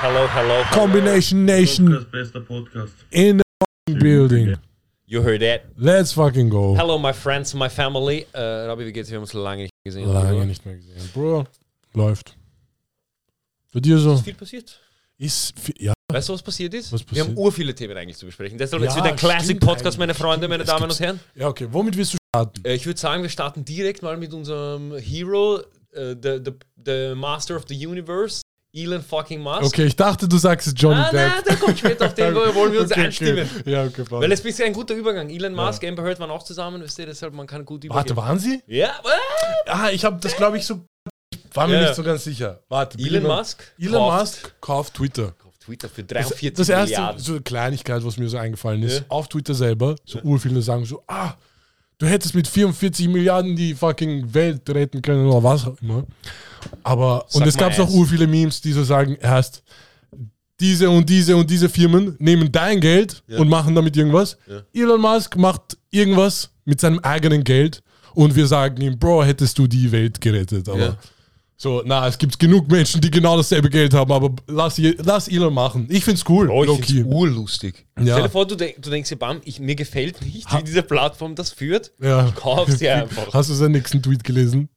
Hello, hello. Combination Nation Podcast, bester Podcast. in the building. You heard that. Let's fucking go. Hello, my friends, my family. Äh, Rabbi, wie geht's? Wir haben uns lange nicht gesehen. Lange nicht mehr gesehen. Bro, läuft. Bei dir so? Ist viel passiert. Ist, fi- ja, Weißt du, was passiert ist? Was Wir haben passiert? ur viele Themen eigentlich zu besprechen. Deshalb Ja, jetzt wieder ein Classic Podcast, meine. Freunde, meine Damen und Herren. ja, okay. Womit willst du starten? Äh, ich würde sagen, wir starten direkt mal mit unserem Hero, äh, the, the, the Master of the Universe, Elon fucking Musk. Okay, ich dachte, du sagst Johnny Ah, nein, Depp. der kommt später auf den, wollen wir uns Okay, einstimmen. Okay. Ja, okay, Weil es ist ein guter Übergang. Elon Musk, Amber Heard waren auch zusammen, wisst ihr, deshalb man kann gut Warte, übergehen. waren sie? Ja, Ah, ich habe das, glaube ich, so. War mir Ja. nicht so ganz sicher. Warte, Elon Elon- Musk Elon kauft- Musk kauft Twitter. auf Twitter für Das, 43 das erste, Milliarden. so eine Kleinigkeit, was mir so eingefallen ist, Ja. auf Twitter selber, so urviele sagen so, ah, du hättest mit 44 Milliarden die fucking Welt retten können oder was auch immer. Aber, und Sag es mal gab auch eins. urviele Memes, die so sagen, erst diese und diese und diese Firmen nehmen dein Geld Ja. und machen damit irgendwas. Ja. Elon Musk macht irgendwas mit seinem eigenen Geld und wir sagen ihm, Bro, hättest du die Welt gerettet. Aber Ja. So, na, es gibt genug Menschen, die genau dasselbe Geld haben, aber lass, lass Elon machen. Ich find's cool. Bro, ich low-key. find's urlustig. Ja. Stell dir vor, du, denk, du denkst dir, bam, ich, mir gefällt nicht, wie diese Plattform das führt. Ja. Kauf sie einfach. Hast du seinen nächsten Tweet gelesen?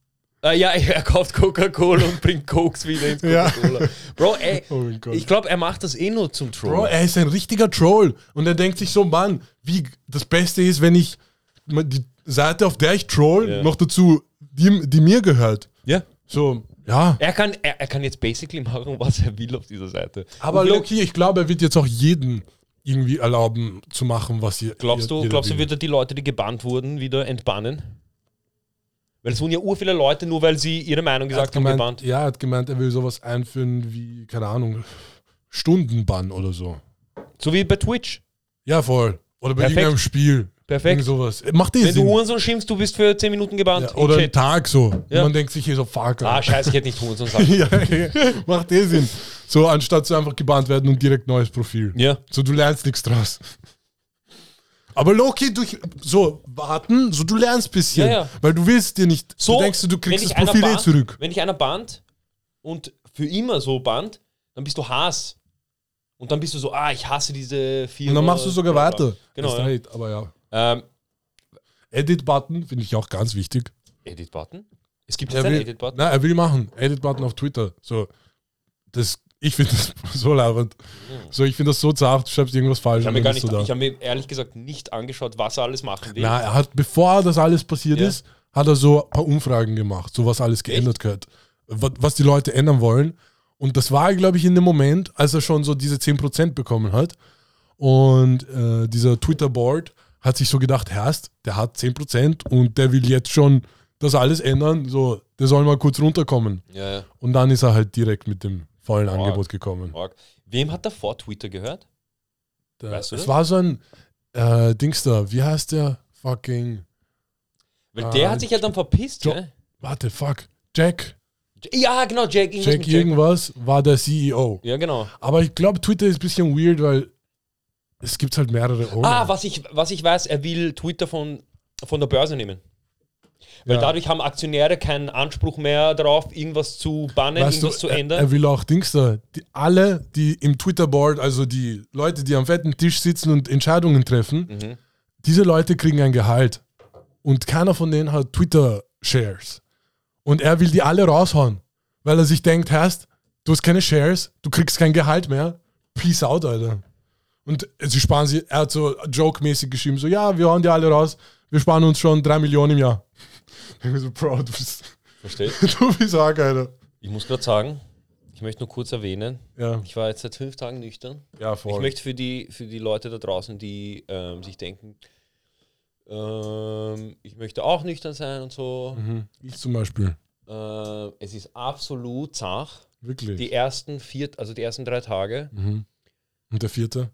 Äh, ja, er kauft Coca-Cola und bringt Cokes wieder ins Ja. Coca-Cola. Bro, ey, Oh ich glaube, er macht das eh nur zum Troll. Bro, er ist ein richtiger Troll. Und er denkt sich so, Mann, wie das Beste ist, wenn ich die Seite, auf der ich troll, Ja. noch dazu, die, die mir gehört. So, ja. Er kann, er, er kann jetzt basically machen, was er will auf dieser Seite. Aber Loki, ich glaube, er wird jetzt auch jeden irgendwie erlauben zu machen, was ihr. Glaubst du, glaubst du, wird er die Leute, die gebannt wurden, wieder entbannen? Weil es wurden ja ur viele Leute, nur weil sie ihre Meinung gesagt haben, gemeint, gebannt. ja, er hat gemeint, er will sowas einführen wie, keine Ahnung, Stundenbann oder so. So wie bei Twitch. Ja, voll. Oder bei Perfekt. irgendeinem Spiel. Perfekt. Irgend sowas. Macht eh Wenn du Sinn. Hurensohn schimpfst, du bist für 10 Minuten gebannt. Ja, oder einen. Tag so. Ja. Man denkt sich hier so, fuck. Ah, scheiße, ich hätte nicht Hurensohn sagen. ja, ja, macht eh Sinn. So, anstatt zu einfach gebannt werden und direkt neues Profil. Ja. So, du lernst nichts draus. Aber Loki, durch so warten, so du lernst ein bisschen. Ja, ja. Weil du willst dir nicht, So, du denkst, du kriegst das Profil einer eh zurück. Wenn dich einer bannt und für immer so bannt, dann bist du Hass. Und dann bist du so, ah, ich hasse diese Firma. Und dann machst du sogar weiter. Genau, ja. recht, aber ja. Ähm, Edit-Button finde ich auch ganz wichtig. Edit-Button? Es gibt jetzt einen Edit-Button. nein, er will machen. Edit-Button auf Twitter. So, das, ich finde das so labernd. So, ich finde das so zart, du schreibst irgendwas falsch. Ich habe mir, gar nicht- ich hab mir ehrlich gesagt nicht angeschaut, was er alles machen will. Na, er hat, bevor das alles passiert Ja. ist, hat er so ein paar Umfragen gemacht, so was alles geändert gehört, was, was die Leute ändern wollen. Und das war, glaube ich, in dem Moment, als er schon so diese 10% bekommen hat. Und äh, dieser Twitter-Board hat sich so gedacht, Herst, der hat 10% und der will jetzt schon das alles ändern. So, der soll mal kurz runterkommen. Ja, ja. Und dann ist er halt direkt mit dem vollen Arg. Angebot gekommen. Org. Wem hat er vor Twitter gehört? Der, Weißt du es das? war so ein äh, Dings da, wie heißt der? Fucking. Weil der hat sich ja dann verpisst, Jo- gell? Warte, fuck. Jack. Ja, genau, Jack. Irgendwas Jack. irgendwas war der CEO. Ja, genau. Aber ich glaube, Twitter ist ein bisschen weird, weil es gibt halt mehrere Owner. Ah, was ich, was ich weiß, er will Twitter von, von der Börse nehmen. Weil Ja. dadurch haben Aktionäre keinen Anspruch mehr darauf, irgendwas zu bannen, weißt du, irgendwas zu er, ändern. er will auch Dings da. Die, alle, die im Twitter-Board, also die Leute, die am fetten Tisch sitzen und Entscheidungen treffen, Mhm. diese Leute kriegen ein Gehalt. Und keiner von denen hat Twitter-Shares. Und er will die alle raushauen, weil er sich denkt, hast, du hast keine Shares, du kriegst kein Gehalt mehr. Peace out, Alter. Und sie sparen sie, er hat so joke-mäßig geschrieben, so, ja, wir hauen die alle raus, wir sparen uns schon drei Millionen im Jahr. Ich bin so, Bro, du bist, Versteht? du bist arg, Alter. Ich muss gerade sagen, ich möchte nur kurz erwähnen, Ja, ich war jetzt seit fünf Tagen nüchtern. ja, Ich voll. möchte für die, für die Leute da draußen, die ähm, sich denken, ähm, ich möchte auch nüchtern sein und so, Mhm. Ich zum Beispiel. äh, es ist absolut zach. Wirklich. Die ersten vier, also die ersten drei Tage, mhm. Und der vierte?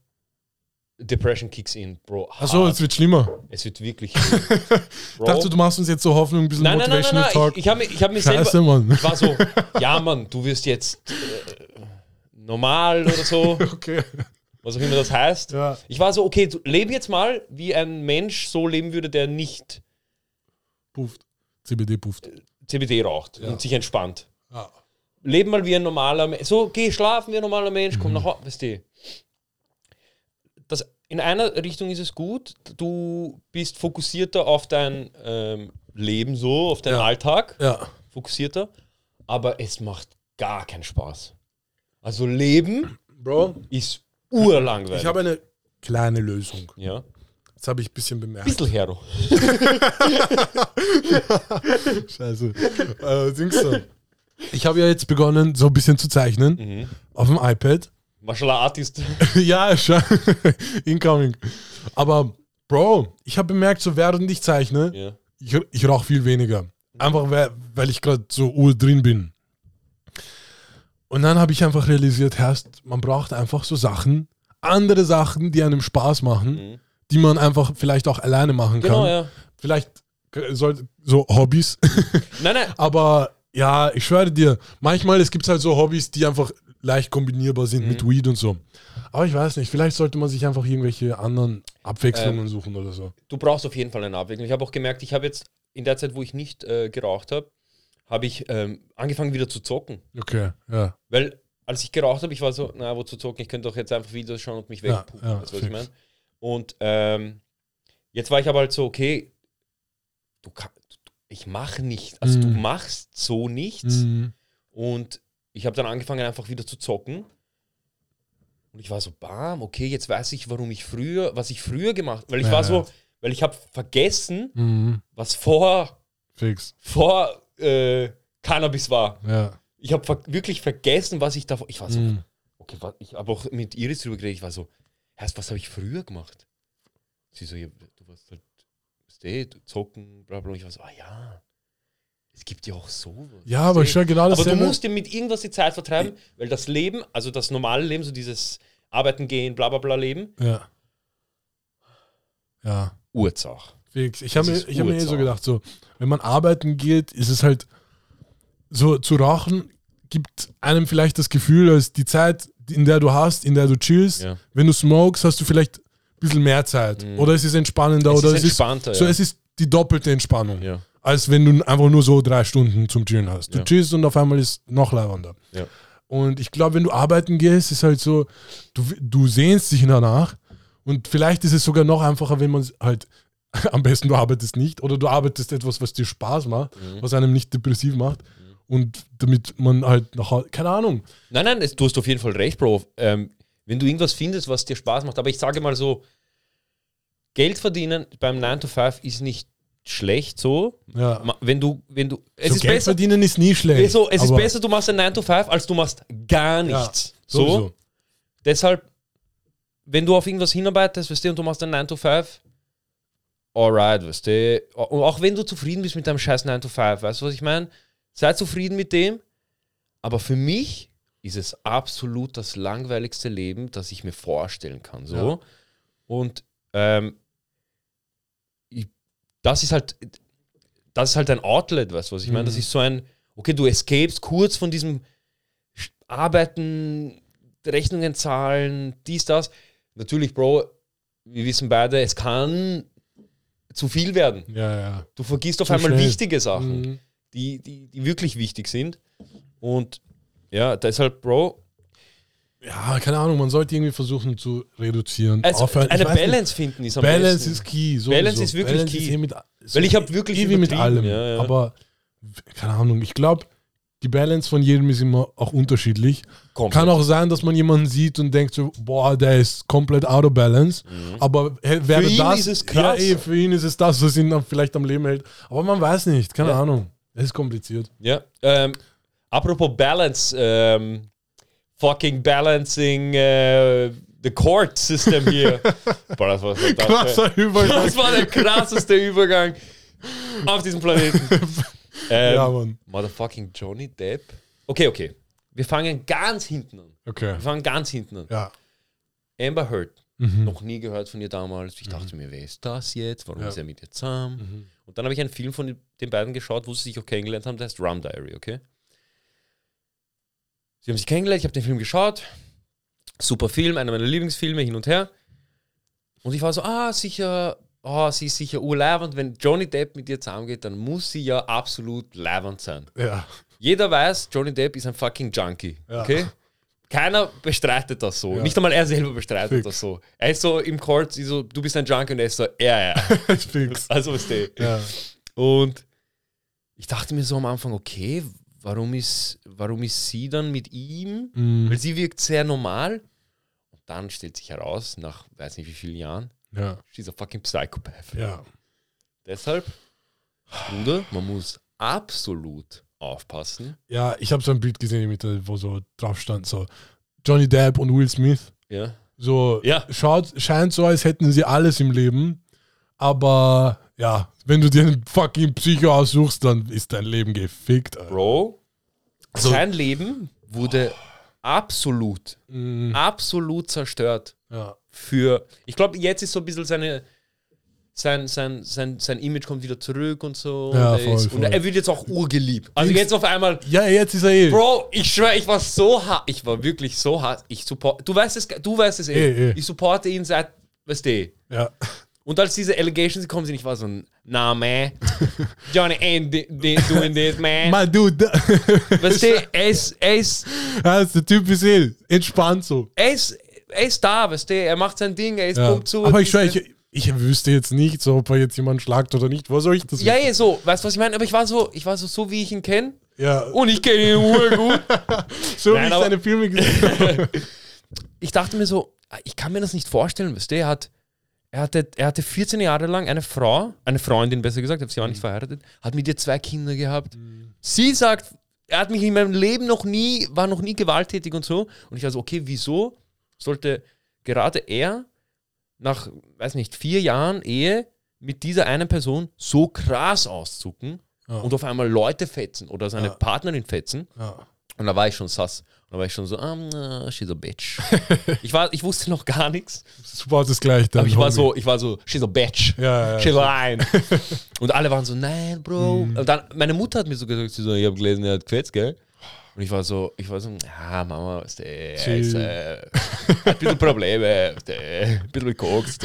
Depression kicks in, Bro. Achso, es wird schlimmer. Es wird wirklich. Ich dachte, du machst uns jetzt so Hoffnung, ein bisschen nein, nein, nein, nein, Motivational nein. Talk. Ich, ich habe ich hab mir Scheiße, selber. Mann. Ich war so, ja, Mann, du wirst jetzt äh, normal oder so, Okay. was auch immer das heißt. Ja. Ich war so, okay, lebe jetzt mal, wie ein Mensch so leben würde, der nicht Pufft. CBD pufft. CBD raucht Ja. und sich entspannt. Ja. leben mal wie ein normaler Mensch. So, geh schlafen wie ein normaler Mensch, komm nach Hause, weißt du. Das, in einer Richtung ist es gut, du bist fokussierter auf dein ähm, Leben so, auf deinen Ja. Alltag, Ja. fokussierter, aber es macht gar keinen Spaß. Also Leben Bro, ist urlangweilig. ich habe eine kleine Lösung. ja. Das habe ich ein bisschen bemerkt. Bissl Hero. Scheiße. äh, so. Ich habe ja jetzt begonnen, so ein bisschen zu zeichnen Mhm. auf dem iPad. Martial Artist. ja, schon. Incoming. Aber, Bro, ich habe bemerkt, so während ich zeichne, ja. ich, ich rauche viel weniger. Einfach, weil, weil ich gerade so ur drin bin. Und dann habe ich einfach realisiert, Herst, man braucht einfach so Sachen, andere Sachen, die einem Spaß machen, Mhm. die man einfach vielleicht auch alleine machen Genau, kann. ja. Vielleicht sollte so Hobbys. Nein, nein. Aber ja, ich schwöre dir, manchmal es gibt halt so Hobbys, die einfach leicht kombinierbar sind Mhm. mit Weed und so. Aber ich weiß nicht, vielleicht sollte man sich einfach irgendwelche anderen Abwechslungen Ähm, suchen oder so. Du brauchst auf jeden Fall eine Abwechslung. Ich habe auch gemerkt, ich habe jetzt in der Zeit, wo ich nicht äh, geraucht habe, habe ich ähm, angefangen wieder zu zocken. Okay, ja. Weil als ich geraucht habe, ich war so, na, wozu zocken? Ich könnte doch jetzt einfach Videos schauen und mich Ja, wegpuppen. ja, du, was ich meine? Und ähm, jetzt war ich aber halt so, okay, du kann, ich mache nicht, also du Mhm. machst so nichts. Mhm. Und ich habe dann angefangen, einfach wieder zu zocken. Und ich war so, bam, okay, jetzt weiß ich, warum ich früher, was ich früher gemacht Weil ich Ja, war so, weil ich habe vergessen, Mhm. was vor, Fix. vor äh, Cannabis war. Ja. Ich habe ver wirklich vergessen, was ich davor. Ich war so, Mhm. okay, ich habe auch mit Iris drüber geredet. Ich war so, erst was habe ich früher gemacht? Sie so, ja, du warst halt, du zocken, bla bla. Ich war so, ah ja, es gibt ja auch sowas. Ja, aber schon genau Aber du musst dir mit irgendwas die Zeit vertreiben, weil das Leben, also das normale Leben, so dieses Arbeiten gehen, bla bla bla Leben, Ja. Ja. Urzach. Ich habe mir, Das ist ich hab mir eh so gedacht, so, wenn man arbeiten geht, ist es halt so, zu rauchen gibt einem vielleicht das Gefühl, als die Zeit, in der du hast, in der du chillst, Ja. wenn du smokes, hast du vielleicht ein bisschen mehr Zeit. Mhm. Oder es ist entspannender Es oder ist es entspannter, ist so, ja. es ist die doppelte Entspannung. Ja. Als wenn du einfach nur so drei Stunden zum Chillen hast. Du Ja. chillst und auf einmal ist noch leibender. Ja. Und ich glaube, wenn du arbeiten gehst, ist halt so, du, du sehnst dich danach. Und vielleicht ist es sogar noch einfacher, wenn man halt, am besten du arbeitest nicht oder du arbeitest etwas, was dir Spaß macht, Mhm. was einem nicht depressiv macht. Und damit man halt nach keine Ahnung. Nein, nein, du hast auf jeden Fall recht, Bro. Ähm, wenn du irgendwas findest, was dir Spaß macht, aber ich sage mal so, Geld verdienen beim 9 to 5 ist nicht schlecht so. Ja. Wenn du, wenn du, es so ist Geld besser, verdienen ist nie schlecht. so, es ist besser, du machst ein 9 to 5, als du machst gar Ja, nichts. so, sowieso. deshalb, wenn du auf irgendwas hinarbeitest, weißt du, und du machst ein 9 to 5, alright, weißt du, und auch wenn du zufrieden bist mit deinem scheiß 9 to 5, weißt du, was ich meine? Sei zufrieden mit dem, aber für mich ist es absolut das langweiligste Leben, das ich mir vorstellen kann. So. Ja. Und ähm, das ist halt, das ist halt ein Outlet, weißt du, was ich meine? Das Mhm. ist so ein, okay, du escapest kurz von diesem Arbeiten, Rechnungen zahlen, dies, das. Natürlich, Bro, wir wissen beide, es kann zu viel werden. Ja, ja. Du vergisst auf Zu einmal schnell. wichtige Sachen, Mhm. die, die, die wirklich wichtig sind. Und ja, deshalb, Bro, Ja, keine Ahnung, man sollte irgendwie versuchen zu reduzieren. also Aufhören. Eine weiß nicht, Balance finden ist am Balance besten. ist key. Sowieso. Balance ist wirklich Balance key. Ist eh mit, Weil ich hab wirklich eh wie mit allem. ja, ja. Aber keine Ahnung, ich glaube, die Balance von jedem ist immer auch unterschiedlich. Komplett. Kann auch sein, dass man jemanden sieht und denkt so, boah, der ist komplett out of balance. Aber hä, wäre Mhm. Ihn das, ist es krass. Ja, eh, für ihn ist es das, was ihn dann vielleicht am Leben hält. Aber man weiß nicht, keine Ja. Ahnung. Es ist kompliziert. Ja. Ähm, apropos Balance, ähm, fucking balancing äh, the court system hier. Boah, das war, das, Krasser Übergang. das war der krasseste Übergang auf diesem Planeten. Ähm, Ja, Mann. Motherfucking Johnny Depp. Okay, okay. Wir fangen ganz hinten an. Okay. Wir fangen ganz hinten an. Ja. Amber Heard. Mhm. Noch nie gehört von ihr damals. Ich dachte mir, wer ist das jetzt? Warum Ja. ist er mit ihr zusammen? Mhm. Und dann habe ich einen Film von den beiden geschaut, wo sie sich auch kennengelernt haben, der heißt Rum Diary, okay? Sie haben sich kennengelernt, ich habe den Film geschaut. Super Film, einer meiner Lieblingsfilme, hin und her. Und ich war so, ah, sicher, ah, sie ist sicher urleibend. Wenn Johnny Depp mit ihr zusammengeht, dann muss sie ja absolut leibend sein. Ja. Jeder weiß, Johnny Depp ist ein fucking Junkie. Ja. Okay? Keiner bestreitet das so. Ja. Nicht einmal er selber bestreitet Fix. das so. Er ist so im Court, so, du bist ein Junkie und er ist so, ja, ja. Fix. Also ist der. Ja. Und ich dachte mir so am Anfang, okay, warum ist, warum ist sie dann mit ihm? Mhm. Weil sie wirkt sehr normal. Und dann stellt sich heraus, nach weiß nicht wie vielen Jahren, Ja. she's a fucking psychopath. Ja. Deshalb, Bruder, man muss absolut aufpassen. Ja, ich habe so ein Bild gesehen, mit, wo so drauf stand, so Johnny Depp und Will Smith. Ja. So Ja. schaut, scheint so, als hätten sie alles im Leben. Aber ja, wenn du dir einen fucking Psycho aussuchst, dann ist dein Leben gefickt. Alter. Bro, So- sein Leben wurde absolut, Mhm. absolut zerstört. Ja. Für, ich glaube, jetzt ist so ein bisschen seine, sein, sein, sein, sein Image kommt wieder zurück und so. Ja, und, er voll, ist, und voll. er wird jetzt auch urgeliebt. Also Dings- jetzt auf einmal, ja, jetzt ist er eh. Bro, ich schwöre, ich war so hart. Ich war wirklich so hart. Ich support, du weißt es, du weißt es eh. Eh, eh. Ich supporte ihn seit, weißt du. Ja. Und als diese Allegations gekommen sind, ich war so, nah, man. Johnny ain't doing this, man. Mann, du, da, Weißt du, er ist, er ist, ja, der Typ ist eh entspannt so. er ist, er ist da, weißt du, er macht sein Ding, er ist Ja. pumpt zu. Aber ich schwöre, ich, ich wüsste jetzt nicht, so, ob er jetzt jemanden schlagt oder nicht. Wo soll ich das Ja, ja, so, weißt du, was ich meine? Aber ich war so, ich war so, so wie ich ihn kenne. ja. Und ich kenne ihn urgut. so Nein, wie ich seine Filme gesehen habe. ich dachte mir so, ich kann mir das nicht vorstellen, weißt du, er hat, er hatte, er hatte 14 Jahre lang eine Frau, eine Freundin besser gesagt, sie war nicht verheiratet, hat mit ihr zwei Kinder gehabt. Sie sagt, er hat mich in meinem Leben noch nie, war noch nie gewalttätig und so. Und ich war so, okay, wieso sollte gerade er nach, weiß nicht, vier Jahren Ehe mit dieser einen Person so krass auszucken Ja. und auf einmal Leute fetzen oder seine Ja. Partnerin fetzen? Ja. Und da war ich schon sass. Da war ich schon so, uh, she's a bitch. ich, war, ich wusste noch gar nichts. Super, das gleich dann. Aber ich war so, ich war so, she's a bitch. Ja, ja, ja. rein. Und alle waren so, nein, Bro. Und dann, meine Mutter hat mir so gesagt, sie so, ich habe gelesen, er hat gefetzt, gell? Und ich war so, ich war so, ja, Mama, weißt du, ist, äh, hat ein bisschen Probleme, weißt du, ein bisschen gekokst.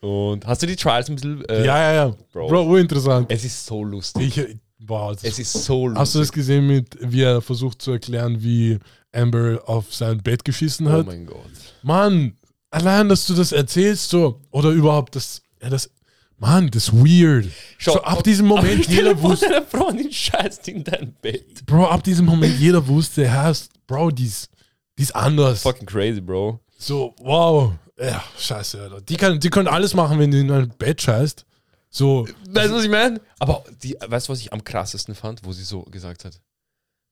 So. Und hast du die Trials ein bisschen, äh, Ja, ja, ja. Bro. Bro, urinteressant. es ist so lustig. Ich, wow, das Es ist so lustig. Hast du das gesehen, mit, wie er versucht zu erklären, wie Amber auf sein Bett geschissen oh hat? mein Gott. Mann, allein, dass du das erzählst, so, oder überhaupt das, ja, das, Mann, das ist weird. Schau, so, ab diesem Moment, jeder wusste, deine Freundin scheißt in dein Bett. Bro, ab diesem Moment, jeder wusste, hast, Bro, die ist, die ist anders. Fucking crazy, Bro. So, wow. Ja, scheiße, Alter. Die, kann, die können alles machen, wenn du in ein Bett scheißt. So, Weißt du, was ich meine? Aber die, weißt du, was ich am krassesten fand, wo sie so gesagt hat?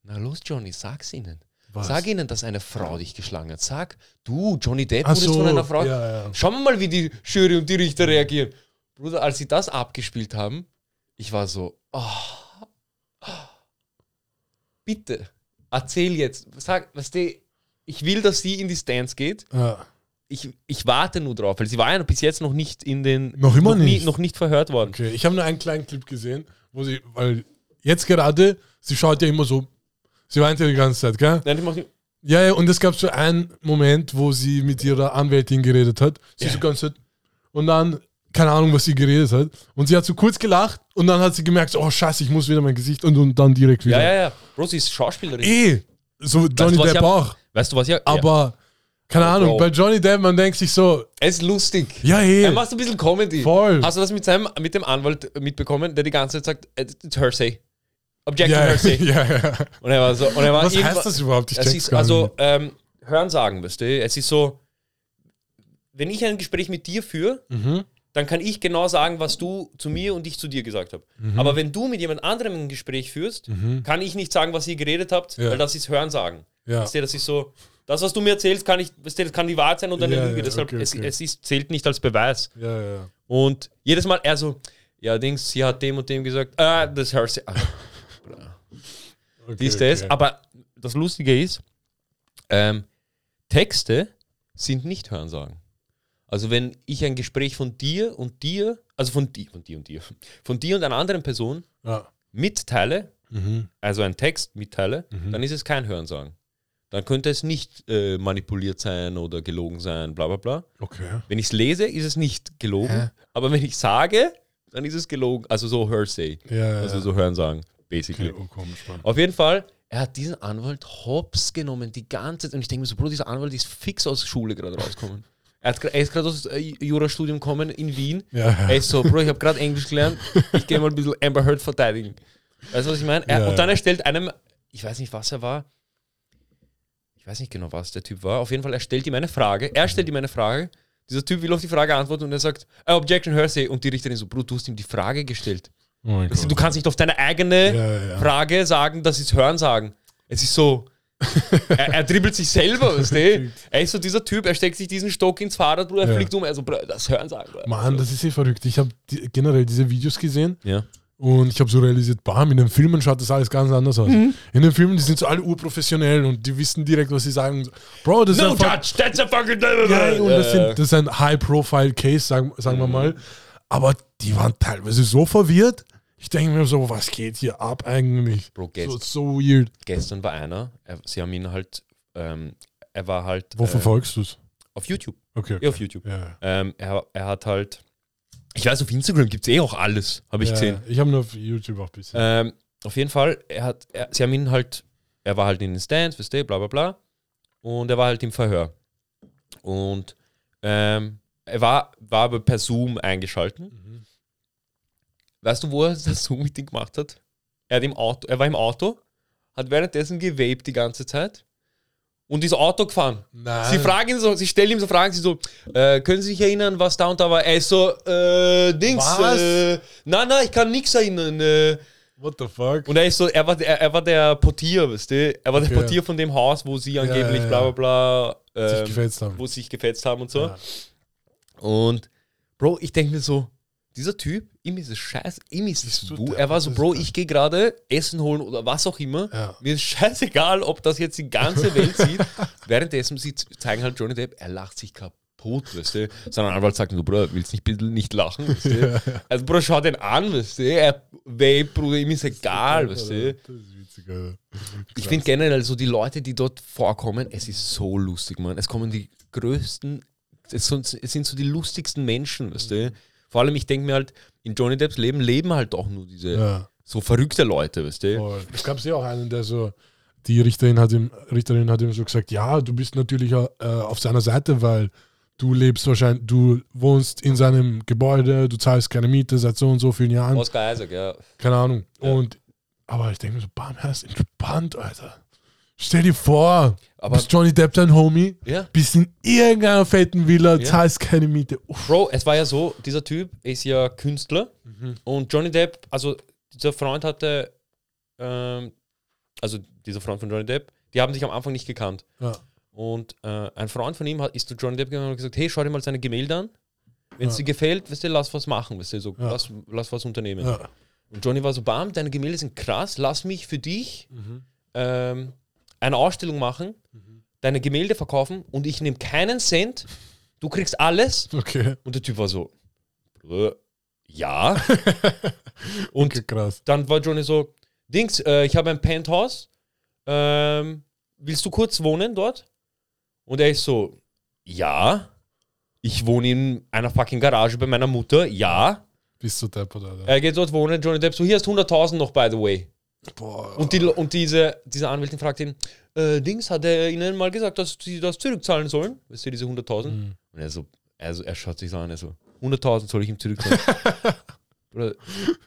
Na los, Johnny, sag's ihnen. Was? Sag ihnen, dass eine Frau dich geschlagen hat. Sag, du, Johnny Depp, wurdest so, von einer Frau. ja, ja. Schauen wir mal, wie die Jury und die Richter reagieren. Bruder, als sie das abgespielt haben, ich war so, oh, bitte, erzähl jetzt. Sag, weißt du, ich will, dass sie in die Stands geht. ja. Ich, ich warte nur drauf, weil sie war ja bis jetzt noch nicht in den. Noch immer nie, nicht. noch nicht verhört worden. Okay, ich habe nur einen kleinen Clip gesehen, wo sie, weil jetzt gerade, sie schaut ja immer so, sie weint ja die ganze Zeit, gell? Nein, ich mach. Ja, ja, und es gab so einen Moment, wo sie mit ihrer Anwältin geredet hat. Sie Ja. so ganz Zeit, und dann, keine Ahnung, was sie geredet hat. Und sie hat so kurz gelacht und dann hat sie gemerkt, oh scheiße, ich muss wieder mein Gesicht und, und dann direkt wieder. Ja, ja, ja. Bro, sie ist Schauspielerin. Eh, so Johnny ich Depp auch. Weißt du was? Ja, ja. Aber, keine Aber Ahnung, Bro. bei Johnny Depp, man denkt sich so, er ist lustig. ja, eh. Er macht ein bisschen Comedy. Voll. Hast du das mit, seinem, mit dem Anwalt mitbekommen, der die ganze Zeit sagt, äh, it's Hearsay. Objection ja, Hearsay. ja, ja. Und er war so, und er war Was heißt das überhaupt? Ich es ist, also, ähm, hören sagen, weißt du, es ist so, wenn ich ein Gespräch mit dir führe, Mhm. dann kann ich genau sagen, was du zu mir und ich zu dir gesagt habe. Mhm. Aber wenn du mit jemand anderem ein Gespräch führst, kann ich nicht sagen, was ihr geredet habt, Ja. weil das ist Hörensagen. Ja. Das ist so, das, was du mir erzählst, kann, ich, kann die Wahrheit sein und eine Ja, Lüge. ja, Deshalb, okay, es, okay. es ist, zählt nicht als Beweis. Ja, ja. Und jedes Mal er so, ja, Dings, sie hat dem und dem gesagt, ah, das hört sie. Ah, Okay, dies, das. Aber das Lustige ist, ähm, Texte sind nicht Hörensagen. Also wenn ich ein Gespräch von dir und dir, also von dir, von dir und dir, von dir und einer anderen Person Ja. mitteile, Mhm. also einen Text mitteile, dann ist es kein Hörensagen. Dann könnte es nicht äh, manipuliert sein oder gelogen sein, bla bla bla. Okay. Wenn ich es lese, ist es nicht gelogen. Hä? Aber wenn ich sage, dann ist es gelogen. Also so Hearsay. Ja, Also ja. so Hörensagen. basically. Okay, oh, Mann. Auf jeden Fall, er hat diesen Anwalt hops genommen, die ganze Zeit. Und ich denke mir so, Bro, dieser Anwalt ist fix aus Schule gerade rausgekommen. Er, hat, er ist gerade aus äh, Jurastudium gekommen in Wien. Ja, ja. Er ist so, Bro, ich habe gerade Englisch gelernt, ich gehe mal ein bisschen Amber Heard verteidigen. Weißt du, was ich meine? Ja, Und dann ja. er stellt einem, ich weiß nicht, was er war. Ich weiß nicht genau, was der Typ war. Auf jeden Fall, er stellt ihm eine Frage. Er stellt ihm eine Frage. Dieser Typ will auf die Frage antworten und er sagt, äh, Objection, Hearsay. Und die Richterin so, Bro, du hast ihm die Frage gestellt. Oh Also, Gott. du kannst nicht auf deine eigene Ja, ja, ja. Frage sagen, das ist Hören sagen. Es ist so. er, er dribbelt sich selber, weißt du? Er ist so dieser Typ, er steckt sich diesen Stock ins Fahrrad, Bruder, er Ja. fliegt um, so, Bruder, das Hören sagen. Bruder. Mann, das ist eh verrückt. Ich habe die, generell diese Videos gesehen Ja. Und ich habe so realisiert, bam, in den Filmen schaut das alles ganz anders aus. Mhm. In den Filmen, die sind so alle urprofessionell und die wissen direkt, was sie sagen. Bro, das ist No einfach, judge, that's a fucking Ja, und das, Äh, sind, das ist ein High-Profile-Case, sagen, sagen Mhm. wir mal. Aber die waren teilweise so verwirrt. Ich denke mir so, was geht hier ab eigentlich? Bro, So, so weird. gestern war einer, er, sie haben ihn halt, ähm, er war halt Wo äh, verfolgst du es? auf YouTube. Okay. okay. Ja, auf YouTube. Ja, Ähm, er, er hat halt, ich weiß, auf Instagram gibt es eh auch alles, habe ich ja, gesehen. Ich habe nur auf YouTube auch ein bisschen. Ähm, auf jeden Fall, er hat, er, sie haben ihn halt, er war halt in den Stands, weißt du, bla bla bla. Und er war halt im Verhör. Und ähm, er war, war aber per Zoom eingeschalten. Weißt du, wo er das Zoom-Meeting gemacht hat? Er, hat im Auto, er war im Auto, hat währenddessen gewaped die ganze Zeit und ist Auto gefahren. Nein. Sie fragen ihn so, sie stellen ihm so Fragen, sie so, äh, können Sie sich erinnern, was da und da war? Er ist so, äh, Dings, Was? äh, nein, nein, ich kann nichts erinnern. Äh. What the fuck? Und er ist so, er war, er, er war der Portier, weißt du? Er war der Okay. Portier von dem Haus, wo sie angeblich ja, bla ja. bla bla, sich ähm, gefetzt haben. wo sie sich gefetzt haben und so. Ja. Und Bro, ich denke mir so, dieser Typ, ihm ist es scheiße, ihm ist es der- Er war so, Bro, ich gehe gerade Essen holen oder was auch immer. Ja. Mir ist scheißegal, ob das jetzt die ganze Welt sieht. Währenddessen, sie zeigen halt Johnny Depp, er lacht sich kaputt, weißt du. Sondern Anwalt sagt nur, Bro, willst nicht bitte nicht lachen, weißt du. Also, Bro, schau den an, weißt du. Er vape, Bruder, ihm ist egal, weißt du. Das ist witzig, Alter. Ich finde generell so die Leute, die dort vorkommen, es ist so lustig, man. Es kommen die größten, es sind, es sind so die lustigsten Menschen, weißt du. Vor allem, ich denke mir halt, in Johnny Depps Leben leben halt auch nur diese Ja. so verrückte Leute, weißt du. Voll. Es gab ja auch einen, der so, die Richterin hat ihm, Richterin hat ihm so gesagt, ja, du bist natürlich äh, auf seiner Seite, weil du lebst wahrscheinlich, du wohnst in seinem Gebäude, du zahlst keine Miete seit so und so vielen Jahren, Oscar Isaac, ja. keine Ahnung. Ja. Und aber ich denke mir so, bam, er ist entspannt, Alter. Stell dir vor, Aber- bist Johnny Depp dein Homie, Ja. bist in irgendeiner fetten Villa, Ja. zahlst keine Miete. Uff. Bro, es war ja so, dieser Typ ist ja Künstler und Johnny Depp, also dieser Freund hatte, ähm, also dieser Freund von Johnny Depp, die haben sich am Anfang nicht gekannt. Ja. Und äh, ein Freund von ihm hat, ist zu Johnny Depp gegangen und hat gesagt, hey, schau dir mal seine Gemälde an. Wenn es Ja. dir gefällt, weißt du, lass was machen, weißt du, so, lass, lass was unternehmen. Ja. Und Johnny war so, bam, deine Gemälde sind krass, lass mich für dich Mhm. ähm, eine Ausstellung machen, deine Gemälde verkaufen und ich nehme keinen Cent, du kriegst alles. Okay. Und der Typ war so, "Bruder, ja. und okay, krass. dann war Johnny so, Dings, äh, ich habe ein Penthouse, ähm, willst du kurz wohnen dort? Und er ist so, ja. Ich wohne in einer fucking Garage bei meiner Mutter, ja. Bist du deppert, Alter. Er geht dort wohnen, Johnny Depp so, hier hast 100.000 noch, by the way. Boah. Und, die, und diese, diese Anwältin fragt ihn, äh, Dings, hat er ihnen mal gesagt, dass sie das zurückzahlen sollen? Weißt du, diese 100.000? Mhm. Und er so, also er schaut sich so an, er so, 100.000 soll ich ihm zurückzahlen? Bruder,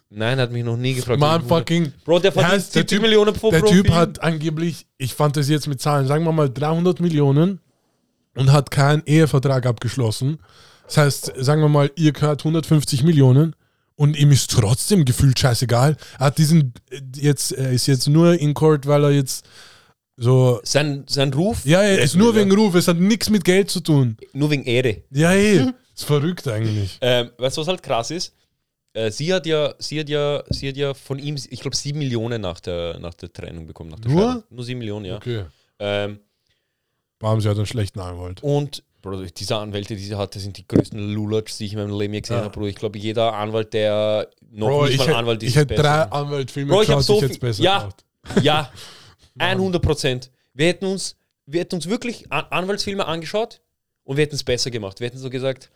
nein, er hat mich noch nie gefragt. Man, ob ich 100 fucking. Bro, der verdient Heißt, der 70 Typ- Millionen pro Der Typ hat angeblich, ich fand das jetzt mit Zahlen, sagen wir mal 300 Millionen und hat keinen Ehevertrag abgeschlossen. Das heißt, sagen wir mal, ihr gehört 150 Millionen und ihm ist trotzdem gefühlt scheißegal. Er hat diesen, äh, jetzt, er ist jetzt nur in Court, weil er jetzt so, sein, sein Ruf, ja, er ist nur wegen Ruf, es hat nichts mit Geld zu tun. nur wegen Ehre. Ja, eh, ist verrückt eigentlich. Ähm, weißt du, was halt krass ist? Äh, sie hat ja, sie hat ja, sie hat ja von ihm, ich glaube, sieben Millionen nach der, nach der Trennung bekommen. Nach der Nur? Scheidung. Nur sieben Millionen, ja. Okay. Ähm, Warum sie hat einen schlechten Anwalt. Und Bro, diese Anwälte, die sie hat, das sind die größten Lulatsch, die ich in meinem Leben je gesehen Ja. habe, Bro. Ich glaube, jeder Anwalt, der noch Bro, nicht ich, mal Anwalt ist, ich hätte drei. Anwaltfilme Bro, ich hab geschaut, so viel- besser ja. gemacht. Ja, 100 Prozent. Wir hätten uns, wir hätten uns wirklich An Anwaltsfilme angeschaut und wir hätten es besser gemacht. Wir hätten so gesagt,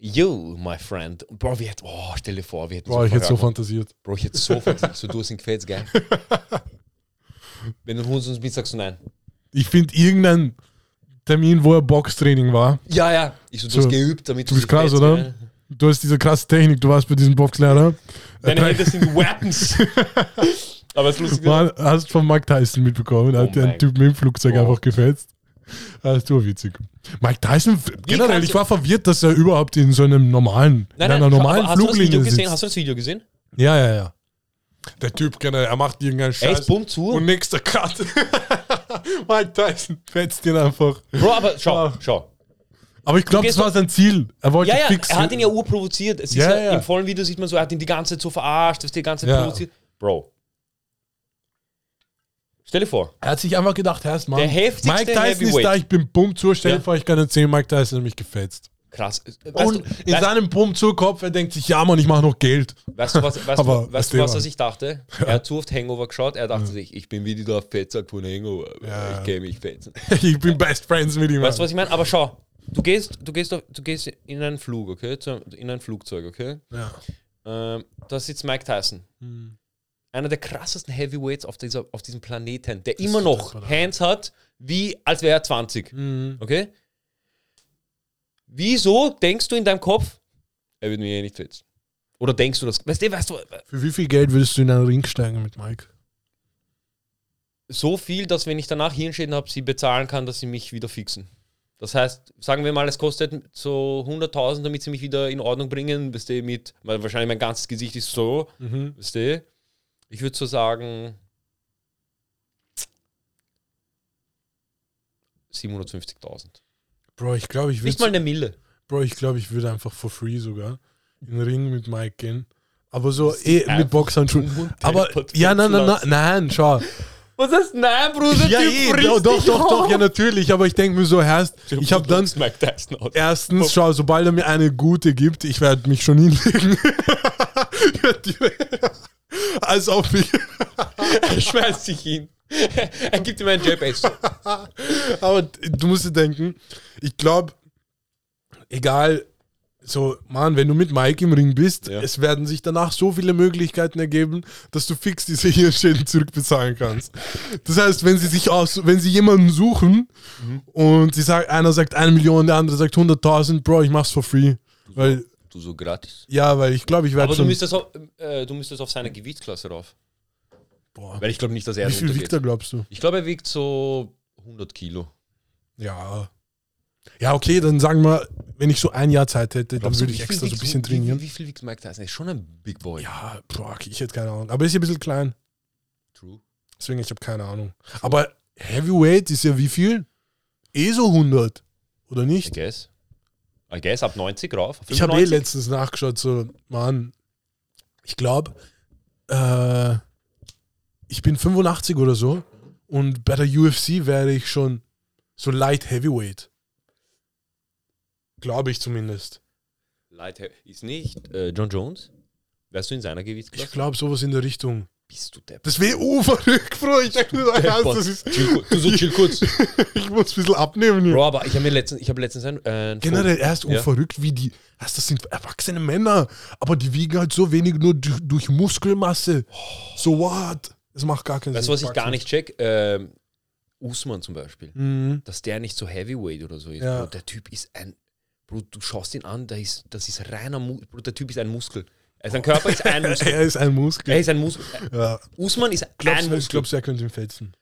You, my friend. Bro, wir hätten, oh, stell dir vor, wir hätten Boah, ich hätte so fantasiert. Bro, ich hätte so fantasiert. So, du hast ihn gefällt, gell? Wenn du uns uns mit sagst du nein. Ich finde irgendein Termin, wo er Boxtraining war. Ja, ja. Ich so, du So, hast geübt, damit du bist sie krass, oder? Du hast diese krasse Technik, du warst bei diesem Boxlehrer. Deine Hände sind Weapons. Aber es ist lustig. Mann, hast von Mike Tyson mitbekommen, Oh hat der mein einen Typ mit dem Flugzeug Gott. einfach gefetzt. Das ist witzig. Mike Tyson, generell, ich du- war verwirrt, dass er überhaupt in so einem normalen, Nein, in einer nein, normalen aber hast du das Video Fluglinie gesehen? sitzt. Hast du das Video gesehen? Ja, ja, ja. Der Typ, generell, er macht irgendeinen Er Scheiß. ist bumm zu. Und nächster Cut. Mike Tyson fetzt ihn einfach. Bro, aber schau, Ah. schau. Aber ich glaube, das war sein Ziel. Er wollte Ja, ja, fix. er hat ihn ja urprovoziert. Es ist Ja, ja, ja. Im vollen Video sieht man so, er hat ihn die ganze Zeit so verarscht, dass die ganze Zeit Ja. provoziert. Bro. Stell dir vor, Er hat sich einfach gedacht, Herr Mann, Der heftigste Mike Tyson ist da, ich bin bumm zu, stell dir Ja. vor, ich kann erzählen, Mike Tyson hat mich gefetzt. Krass. Weißt Und du, in weißt, seinem bumm zu Kopf, er denkt sich, ja Mann, ich mache noch Geld. weißt du, was, weißt, Aber du, weißt was du, was er sich dachte? Er hat zu oft Hangover geschaut, er dachte sich, ich bin wie der Fettsack von Hangover. Ja. Ich kenne mich fetzen. ich bin best friends mit ihm. Weißt du, was ich meine? Aber schau, du gehst, du gehst, du gehst in einen Flug, okay? In ein Flugzeug, okay? ja. Ähm, da sitzt Mike Tyson. Hm. Einer der krassesten Heavyweights auf, dieser, auf diesem Planeten, der immer ist noch. Hands hat, wie als wäre er 20. Mhm. Okay? Wieso denkst du in deinem Kopf, er wird mir eh nicht fetzen? Oder denkst du das? Weißt du, weißt du, Für wie viel Geld würdest du in einen Ring steigen mit Mike? so viel, dass wenn ich danach Hirnschäden habe, sie bezahlen kann, dass sie mich wieder fixen. Das heißt, sagen wir mal, es kostet so 100.000, damit sie mich wieder in Ordnung bringen, weißt du, mit, weil wahrscheinlich mein ganzes Gesicht ist so, Mhm. weißt du. Ich würde so sagen 750.000. Bro, ich glaube, ich Nicht mal würde eine Mille. Bro, ich glaube, ich würde einfach for free sogar in den Ring mit Mike gehen. Aber so eh mit Boxhandschuhen. Aber ja, nein, nein, nein, nein, schau. Was heißt nein, Bruder? Ja, eh, doch, doch, doch, doch, ja, natürlich. Aber ich denke mir so, Herst, ich habe dann erstens, schau, sobald er mir eine gute gibt, ich werde mich schon hinlegen. Als ob ich. Er schmeißt sich hin. er gibt ihm einen Jab. ey, so. Aber du musst dir denken, ich glaube, egal, so, Mann, wenn du mit Mike im Ring bist, Ja. es werden sich danach so viele Möglichkeiten ergeben, dass du fix diese Hirnschäden zurückbezahlen kannst. Das heißt, wenn sie sich aus, wenn sie jemanden suchen Mhm. und sie sagt, einer sagt eine Million, der andere sagt 100.000, Bro, ich mach's for free. Weil, Du so gratis. ja, weil ich glaube, ich werde Aber du müsstest, auf, äh, du müsstest auf seine Gewichtsklasse rauf. Boah, Weil ich glaube nicht, dass er wie viel wiegt er, glaubst du? Ich glaube, er wiegt so 100 Kilo. Ja. Ja, okay, dann sagen wir, wenn ich so ein Jahr Zeit hätte, dann Glaubst du, würde ich extra so ein bisschen wie, trainieren. Wie, wie viel wiegt Mike Tyson? Er ist schon ein Big Boy. Ja, boah, okay, ich hätte keine Ahnung. Aber ist ja ein bisschen klein. True. Deswegen, ich habe keine Ahnung. Aber Heavyweight ist ja wie viel? Eh so 100. Oder I nicht? guess. I guess ab 90 rauf. Ich habe eh 95. letztens nachgeschaut, so, Mann, ich glaube, äh, ich bin 85 oder so und bei der UFC wäre ich schon so light Heavyweight. Glaube ich zumindest. Light Heavy- ist nicht äh, John Jones? Wärst du in seiner Ich Gewichtsklasse? glaube, sowas in der Richtung. Bist du Depp. Das wäre verrückt, Bro. Ich denke mir, so, Ernst, das ist, Chill, du so chill kurz. ich muss ein bisschen abnehmen hier. Bro, aber ich habe mir letztens, ich habe letztens ein, äh, Generell erst Ja. verrückt, wie die. Das sind erwachsene Männer, aber die wiegen halt so wenig nur durch, durch Muskelmasse. So what? Das macht gar keinen Weißt du, Sinn. was ich gar nicht check? Ähm, Usman zum Beispiel. Mhm. Dass der nicht so Heavyweight oder so ist. Ja. Bro, der Typ ist ein. Bro, du schaust ihn an, der ist, das ist reiner Mu Bro, der Typ ist ein Muskel. Also sein Körper ist ein Muskel. Er ist ein Muskel. er ist ein Muskel. Ja. Usman ist Glaubst, ein Muskel. glaubst du, er könnte ihn fetzen?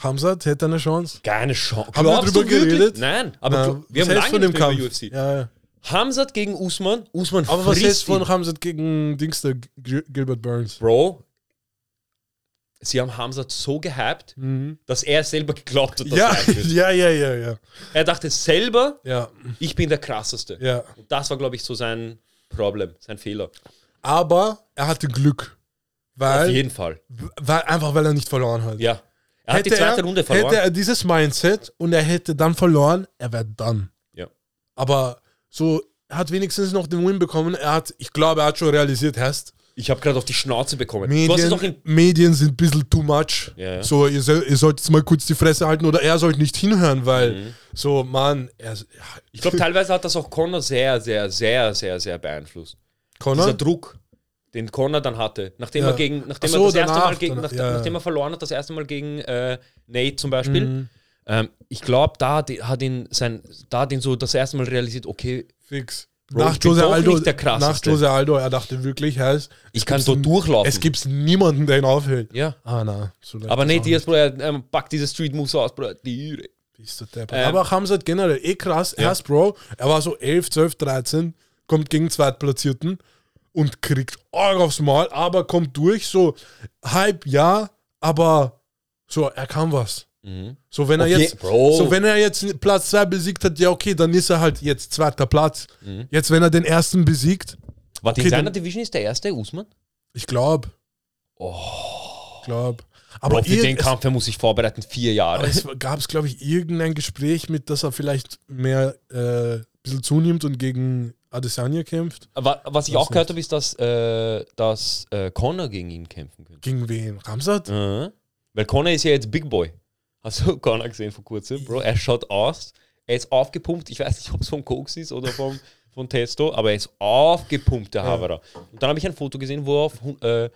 Hamzat hätte eine Chance. Keine Chance. Haben wir wirklich? geredet? Nein, aber gl- wir was haben lange nicht mehr Kampf? UFC. Ja, ja. Hamzat gegen Usman. Usman Aber was hältst von. Hamzat gegen Dings der Gil- Gilbert Burns? Bro, sie haben Hamzat so gehypt, Mhm. dass er selber geglaubt hat, dass Ja, er wird. ja, ja, ja, ja. Er dachte selber, Ja, ich bin der krasseste. ja. Und das war, glaube ich, so sein Problem, sein Fehler. Aber er hatte Glück. Auf Weil, jeden Fall. weil einfach weil er nicht verloren hat. Ja. Er hat die zweite er, Runde verloren. Hätte er dieses Mindset und er hätte dann verloren, er wäre dann. Ja. Aber so, er hat wenigstens noch den Win bekommen. Er hat, ich glaube, er hat schon realisiert, Herst, Ich habe gerade auf die Schnauze bekommen. Medien. Medien sind ein bisschen too much. Ja. So, ihr, soll, ihr sollt jetzt mal kurz die Fresse halten oder er sollte nicht hinhören, weil Mhm. so, Mann, er, Ich glaube, teilweise hat das auch Connor sehr, sehr, sehr, sehr, sehr beeinflusst. Dieser Connor? Druck, den Connor dann hatte, nachdem Ja. er gegen, nachdem Ach so, er das erste Mal gegen, danach, nach, ja, ja. nachdem er verloren hat, das erste Mal gegen äh, Nate zum Beispiel. Mhm. Ähm, ich glaube, da hat ihn sein, da hat ihn so das erste Mal realisiert, okay, Fix. Nach Jose Aldo, nicht der nach krasseste. Jose Aldo, er dachte wirklich, heißt, ich kann dort durchlaufen. es gibt niemanden, der ihn aufhält. ja. Ah, na. So Aber auch Diaz, Bro, er ähm, packt diese Street Moves aus, Bro. Die, nicht. Bist du deppert. Ähm, Aber Hamzat generell eh krass. Ja. Erst, Bro, er war so 11, 12, 13, kommt gegen Zweitplatzierten und kriegt Arg aufs Maul, aber kommt durch, so halb ja, aber so, er kann was. Mhm. So, wenn er Okay, jetzt, Bro. so, wenn er jetzt Platz 2 besiegt hat, ja, okay, dann ist er halt jetzt zweiter Platz. Mhm. Jetzt, wenn er den ersten besiegt, Warte, Okay, in seiner Division ist der erste Usman? ich glaube, Oh. glaube. Aber Aber für den Kampf er muss sich vorbereiten, vier Jahre. Aber es gab es, glaube ich, irgendein Gespräch mit, dass er vielleicht mehr äh, ein bisschen zunimmt und gegen Adesanya kämpft. Aber was ich Weiß auch gehört habe, ist, dass, äh, dass äh, Connor gegen ihn kämpfen könnte. Gegen wen? Ramsat? Mhm. Weil Connor ist ja jetzt Big Boy. Hast du Connor gesehen vor kurzem, Bro? Er schaut aus, er ist aufgepumpt. Ich weiß nicht, ob es vom Koks ist oder vom, von Testo, aber er ist aufgepumpt, der Ja. Haverer. Und dann habe ich ein Foto gesehen, wo er auf. Äh,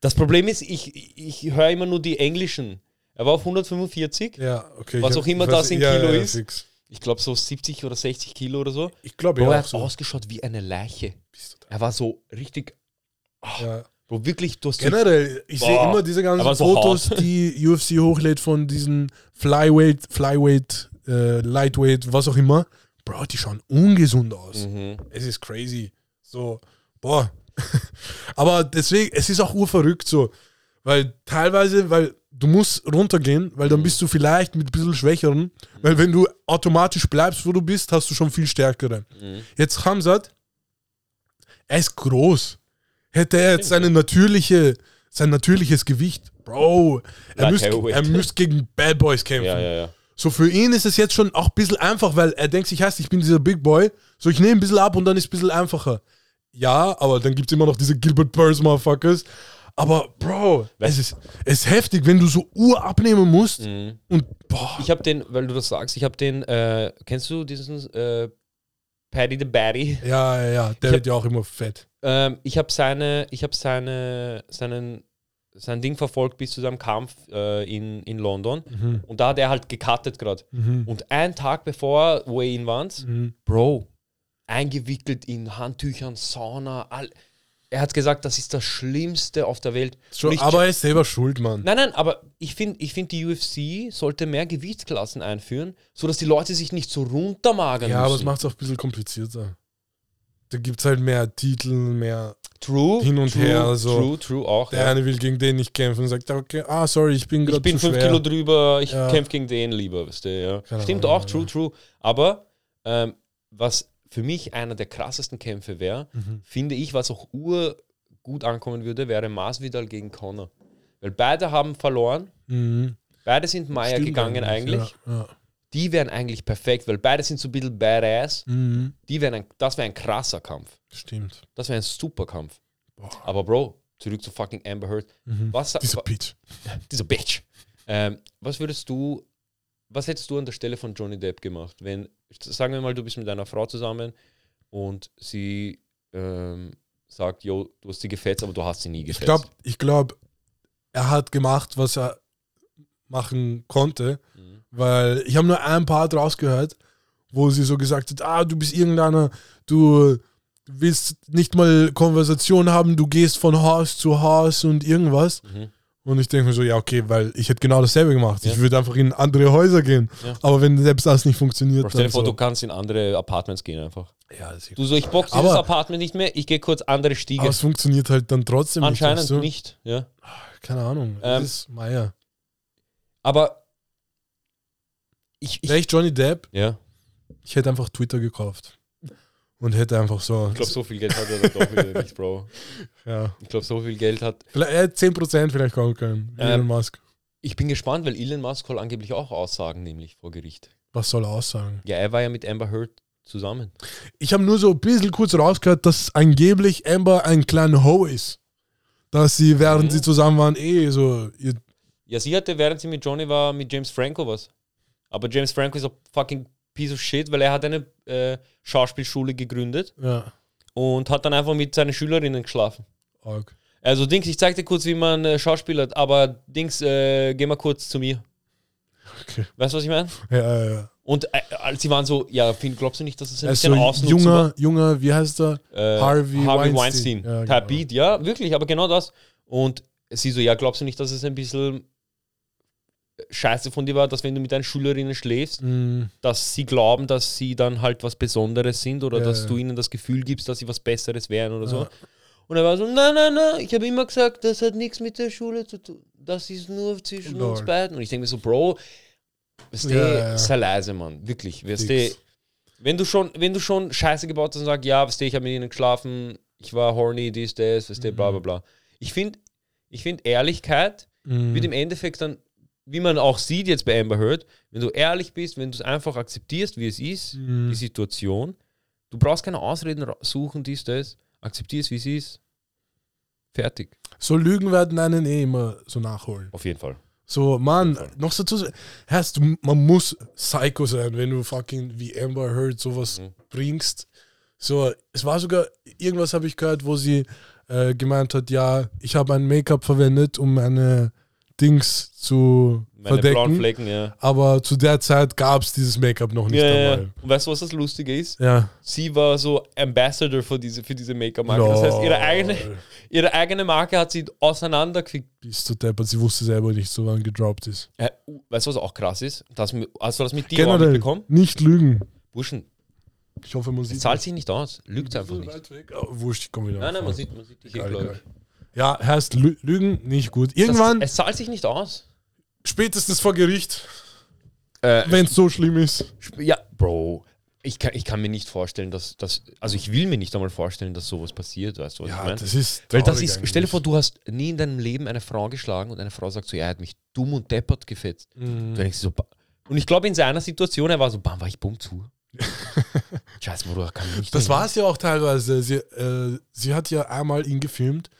das Problem ist, ich, ich höre immer nur die englischen. Er war auf 145. Ja, okay. Was ich auch immer das in ja, Kilo ja, ist. Fix. Ich glaube so 70 oder 60 Kilo oder so. Ich glaube Bro, er ja hat so. ausgeschaut wie eine Leiche. Bist du Er war so richtig. da? Bro, wirklich, du hast Generell, ich sehe immer diese ganzen aber so Fotos, hart. die UFC hochlädt von diesen Flyweight, Flyweight, äh, Lightweight, was auch immer. Bro, die schauen ungesund aus. Mhm. Es ist crazy. So, boah. Aber deswegen, es ist auch urverrückt so. Weil teilweise, weil du musst runtergehen, weil dann bist du vielleicht mit ein bisschen Schwächeren. Weil wenn du automatisch bleibst, wo du bist, hast du schon viel Stärkere. Mhm. Jetzt Hamzat, er ist groß. Hätte er jetzt seine natürliche, sein natürliches Gewicht, Bro, er müsste er gegen Bad Boys kämpfen. Ja, ja, ja. So für ihn ist es jetzt schon auch ein bisschen einfach, weil er denkt sich, heißt, ich bin dieser Big Boy, so ich nehme ein bisschen ab und dann ist es ein bisschen einfacher. Ja, aber dann gibt es immer noch diese Gilbert Burns Motherfuckers. Aber Bro, es ist, es ist heftig, wenn du so Uhr abnehmen musst Mhm. und boah. Ich habe den, weil du das sagst, ich habe den, äh, kennst du diesen äh, Paddy the Batty? Ja, ja, ja, der Ich wird ja auch immer fett. Ähm, ich habe seine, ich habe seine, seinen, sein Ding verfolgt bis zu seinem Kampf äh, in, in London. Mhm. Und da hat er halt gecuttet gerade. Mhm. Und einen Tag bevor Weigh-In waren, Mhm. Bro, eingewickelt in Handtüchern, Sauna, all. Er hat gesagt, das ist das Schlimmste auf der Welt. Schon, aber er ist selber schuld, Mann. Nein, nein, aber ich finde, ich find, die UFC sollte mehr Gewichtsklassen einführen, sodass die Leute sich nicht so runtermagern Ja, aber es müssen. macht es auch ein bisschen komplizierter. Da gibt es halt mehr Titel, mehr. true, hin und true, her, so. True, true auch. Der Ja. eine will gegen den nicht kämpfen und sagt, okay, ah, sorry, ich bin Ich gerade bin zu fünf schwer. Kilo drüber, ich Ja. kämpfe gegen den lieber, weißt du, ja. Keine Stimmt Ahnung, auch, true, true. Aber ähm, was für mich einer der krassesten Kämpfe wäre, Mhm. finde ich, was auch urgut ankommen würde, wäre Masvidal gegen Connor. Weil beide haben verloren, Mhm. beide sind Meier gegangen eigentlich. Ja, ja. Die wären eigentlich perfekt, weil beide sind so ein bisschen badass. Mhm. Die wären ein, das wäre ein krasser Kampf. Stimmt. Das wäre ein super Kampf. Boah. Aber Bro, zurück zu fucking Amber Heard. Mhm. Was, Diese wa- Bitch. dieser Bitch. Ähm, was würdest du, was hättest du an der Stelle von Johnny Depp gemacht, wenn, sagen wir mal, du bist mit einer Frau zusammen und sie ähm, sagt, yo, du hast sie gefetzt, aber du hast sie nie Ich gefetzt. glaube, ich glaub, er hat gemacht, was er machen konnte, Mhm. weil ich habe nur ein Part rausgehört, wo sie so gesagt hat, ah, du bist irgendeiner, du willst nicht mal Konversation haben, du gehst von Haus zu Haus und irgendwas. Mhm. Und ich denke mir so, ja, okay, weil ich hätte genau dasselbe gemacht. Ja. Ich würde einfach in andere Häuser gehen. Ja. Aber wenn selbst das nicht funktioniert, Bro, stell dir dann vor, so. du kannst in andere Apartments gehen einfach. ja, Du so, ich box dieses Aber- Apartment nicht mehr, ich gehe kurz andere Stiege. aber es funktioniert halt dann trotzdem Anscheinend nicht. du? nicht, ja. Keine Ahnung. Ähm, das ist Meier. Aber ich, ich Wäre ich Johnny Depp, ja, ich hätte einfach Twitter gekauft. Und hätte einfach so. ich glaube, so viel Geld hat er dann doch wieder nicht, Bro. ja. Ich glaube, so viel Geld hat. Vielleicht, er hätte 10% vielleicht kommen können. Ähm, Elon Musk. Ich bin gespannt, weil Elon Musk soll angeblich auch aussagen, nämlich vor Gericht. Was soll er aussagen? Ja, er war ja mit Amber Heard zusammen. Ich habe nur so ein bisschen kurz rausgehört, dass angeblich Amber ein kleiner Ho ist. Dass sie, während Mhm. sie zusammen waren, eh so. Ihr, Ja, sie hatte, während sie mit Johnny war, mit James Franco was. Aber James Franco ist ein fucking piece of shit, weil er hat eine äh, Schauspielschule gegründet ja, und hat dann einfach mit seinen Schülerinnen geschlafen. arg. Also Dings, ich zeig dir kurz, wie man äh, schauspielert, aber Dings, äh, geh mal kurz zu mir. Okay. Weißt du, was ich meine? Ja, ja, ja. Und äh, als sie waren so, ja, Finn, glaubst du nicht, dass es ein ist bisschen so ausnutzen junger, junger, wie heißt er? äh, Harvey Harvey, Weinstein. Weinstein. Ja, Ja, genau. Ja, wirklich, aber genau das. Und sie so, ja, glaubst du nicht, dass es ein bisschen scheiße von dir war, dass wenn du mit deinen Schülerinnen schläfst, Mm, dass sie glauben, dass sie dann halt was Besonderes sind oder Ja, dass ja. du ihnen das Gefühl gibst, dass sie was Besseres wären oder so. Ja. Und er war so, nein, nein, nein, ich habe immer gesagt, das hat nichts mit der Schule zu tun. Das ist nur zwischen Lord. uns beiden. Und ich denke mir so, Bro, weißt du, sei leise, Mann. Wirklich. Weißt du, wenn du schon, wenn du schon Scheiße gebaut hast und sagst, ja, weißt du, ich habe mit ihnen geschlafen, ich war horny, dies, das, weißt du, bla bla bla. Ich finde, ich find Ehrlichkeit mm, wird im Endeffekt dann, wie man auch sieht jetzt bei Amber Heard, wenn du ehrlich bist, wenn du es einfach akzeptierst, wie es ist, mm. die Situation, du brauchst keine Ausreden suchen, dies, das, akzeptierst, wie es ist. Fertig. So Lügen werden einen eh immer so nachholen. Auf jeden Fall. So, Mann, noch so zu Heißt, du, man muss Psycho sein, wenn du fucking wie Amber Heard sowas Mhm. bringst. So, es war sogar, irgendwas habe ich gehört, wo sie äh, gemeint hat, ja, ich habe ein Make-up verwendet, um meine Dings zu Meine verdecken. Flecken, ja. Aber zu der Zeit gab es dieses Make-up noch nicht Ja, ja, ja. einmal. Und weißt du, was das Lustige ist? Ja. Sie war so Ambassador für diese, für diese Make-up-Marke. Das heißt, ihre eigene, ihre eigene Marke hat sie auseinandergefickt. Bist du deppert, sie wusste selber nicht, so wann gedroppt ist. Äh, weißt du, was auch krass ist? Das, hast du das mit dir mitbekommen? nicht lügen. Burschen, Ich hoffe, man es sieht zahlt sich nicht aus. Lügt einfach nicht. Weg. Oh, wurscht, ich komme wieder. Nein, nein, man sieht, man sieht dich hier, Egal, glaub egal. ich. Ja, heißt Lü Lügen nicht gut. Irgendwann, Das, es zahlt sich nicht aus. spätestens vor Gericht, Äh, wenn es so schlimm ist. ja, Bro, ich kann, ich kann mir nicht vorstellen, dass das. Also, ich will mir nicht einmal vorstellen, dass sowas passiert, weißt du, was ich Ja, meine? das ist. Weil das ist, stell dir vor, du hast nie in deinem Leben eine Frau geschlagen und eine Frau sagt so, ja, er hat mich dumm und deppert gefetzt. Mhm. Du denkst so, und ich glaube, in seiner Situation, er war so, bam, war ich bumm zu. Scheiße, Bruder, kann ich nicht. Das war es ja auch teilweise. Sie, äh, sie hat ja einmal ihn gefilmt,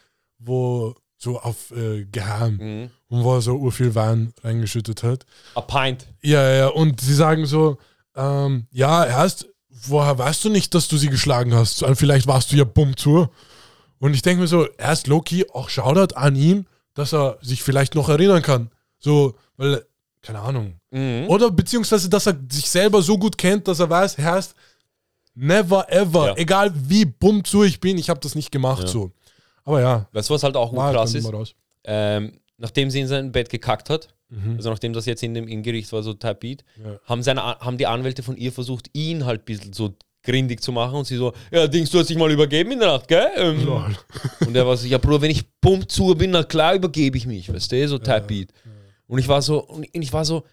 wo so auf äh, geheim Mhm. und wo er so urviel Wein reingeschüttet hat. A pint. Ja, ja, und sie sagen so, ähm, ja, erst, woher weißt du nicht, dass du sie geschlagen hast? So, Vielleicht warst du ja bumm zu. Und ich denke mir so, erst Loki, auch Shoutout an ihm, dass er sich vielleicht noch erinnern kann. So, weil, keine Ahnung. Mhm. Oder beziehungsweise, dass er sich selber so gut kennt, dass er weiß, erst, never ever, Ja. egal wie bumm zu ich bin, ich habe das nicht gemacht Ja. so. Aber ja, Weißt du, was halt auch war krass dann ist? Ähm, nachdem sie in sein Bett gekackt hat, Mhm. also nachdem das jetzt in dem im Gericht war, so Beat, Ja. haben, seine, haben die Anwälte von ihr versucht, ihn halt ein bisschen so grindig zu machen und sie so, ja, Dings, du hast dich mal übergeben in der Nacht, gell? Ähm. Und er war so, ja, Bruder, wenn ich pump zu bin, na klar übergebe ich mich, weißt du, so Type Beat. Und ich war so, und ich war so,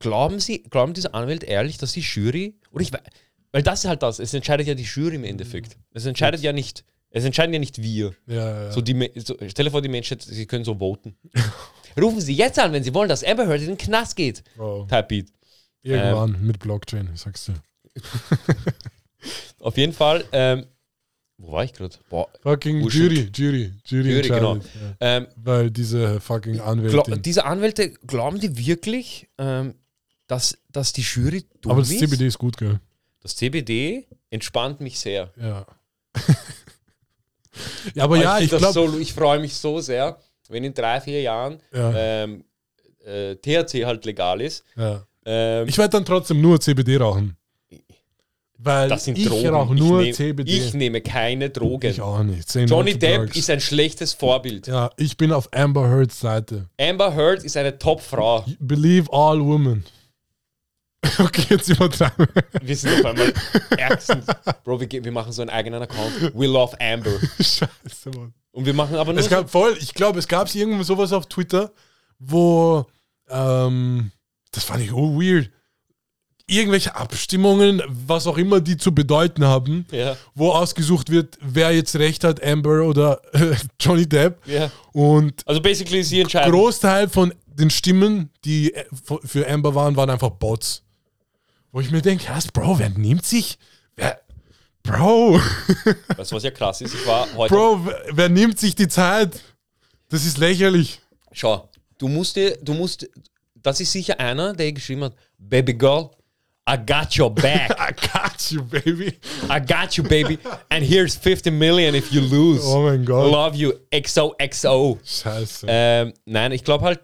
glauben Sie, glauben diese Anwälte ehrlich, dass die Jury, oder ich, wei- weil das ist halt das, es entscheidet ja die Jury im Endeffekt. Es entscheidet ja nicht, es entscheiden ja nicht wir. Ja, ja. So die, so, stell dir vor, die Menschen, sie können so voten. Rufen Sie jetzt an, wenn Sie wollen, dass Amber Heard in den Knast geht. Wow. Type Beat. Irgendwann Ähm. mit Blockchain, ich sag's dir. Auf jeden Fall, ähm, wo war ich gerade? Fucking Bullshit. Jury, Jury, Jury, Jury, genau. Ja. ähm, Weil diese fucking Anwältin. diese Anwälte, glauben die wirklich, ähm, dass, dass die Jury dumm Aber das ist? CBD ist gut, gell? Das CBD entspannt mich sehr. Ja. ja, aber ja, ich das glaube. So, ich freue mich so sehr, wenn in drei, vier Jahren Ja, ähm, äh, THC halt legal ist. ja. Ähm, Ich werde dann trotzdem nur CBD rauchen. Weil das sind ich Drogen. rauche nur ich, nehm, CBD. ich nehme keine Drogen. Ich auch nicht. No Johnny Depp drugs. ist ein schlechtes Vorbild. Ja, ich bin auf Amber Heards Seite. Amber Heard ist eine Top-Frau. Believe all women. Okay, jetzt übertreiben. Wir sind auf einmal ärgstens. Bro, wir, wir machen so einen eigenen Account. We love Amber. Scheiße, Mann. Und wir machen aber nur Es so, gab voll, ich glaube, es gab irgendwo sowas auf Twitter, wo, ähm, das fand ich oh weird, irgendwelche Abstimmungen, was auch immer die zu bedeuten haben, ja, wo ausgesucht wird, wer jetzt recht hat, Amber oder äh, Johnny Depp. ja. Und Also basically sie entscheiden. Großteil von den Stimmen, die äh, für Amber waren, waren einfach Bots. Wo ich mir denke, erst, Bro, wer nimmt sich, wer, Bro, Weißt du, was ja krass ist? Ich war heute. Bro, wer, wer nimmt sich die Zeit? Das ist lächerlich. Schau, du musst dir, du musst, das ist sicher einer, der geschrieben hat, Baby Girl, I got your back. I got you, baby. I got you, baby. And here's 50 million if you lose. Oh mein Gott. Love you, XOXO. Scheiße. Ähm, nein, ich glaube halt,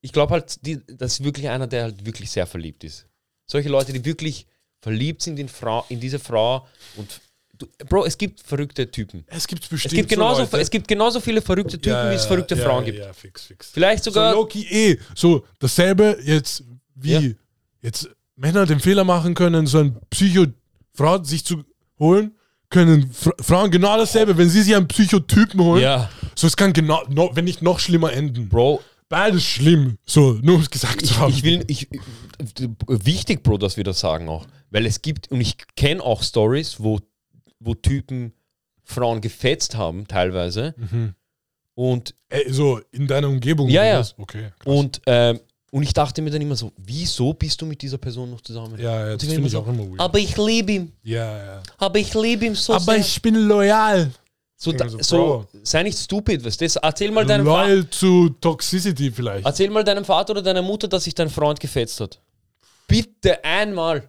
ich glaube halt, die, das ist wirklich einer, der halt wirklich sehr verliebt ist. Solche Leute, die wirklich verliebt sind in, Frau, in diese Frau und du, Bro, es gibt verrückte Typen. es gibt bestimmt Es gibt, so genauso, Leute. es gibt genauso viele verrückte Typen, Ja, wie es verrückte ja, Frauen gibt. Ja, fix, fix. Vielleicht sogar. so Loki eh. So dasselbe jetzt wie jetzt Männer den Fehler machen können, so ein Psycho-Frau sich zu holen, können Fra Frauen genau dasselbe, wenn sie sich einen Psychotypen holen. ja, So, es kann genau, no, wenn nicht noch schlimmer enden. Bro, Beides schlimm. So, nur um es gesagt zu haben. ich will, ich, wichtig, Bro, dass wir das sagen auch. Weil es gibt, und ich kenne auch Stories, wo, wo Typen Frauen gefetzt haben, teilweise. Und, Ey, so in deiner Umgebung. Ja, ja. Okay. krass. und, ähm, und ich dachte mir dann immer so, wieso bist du mit dieser Person noch zusammen? ja, ja, das finde ich so, auch immer weird. Aber ich liebe ihn. ja, ja. Aber ich liebe ihn so Aber sehr. ich bin loyal. So, so, so, sei nicht stupid, weißt du? Erzähl mal deinem Vater. Loyal zu Toxicity vielleicht. Erzähl mal deinem Vater oder deiner Mutter, dass sich dein Freund gefetzt hat. Bitte einmal.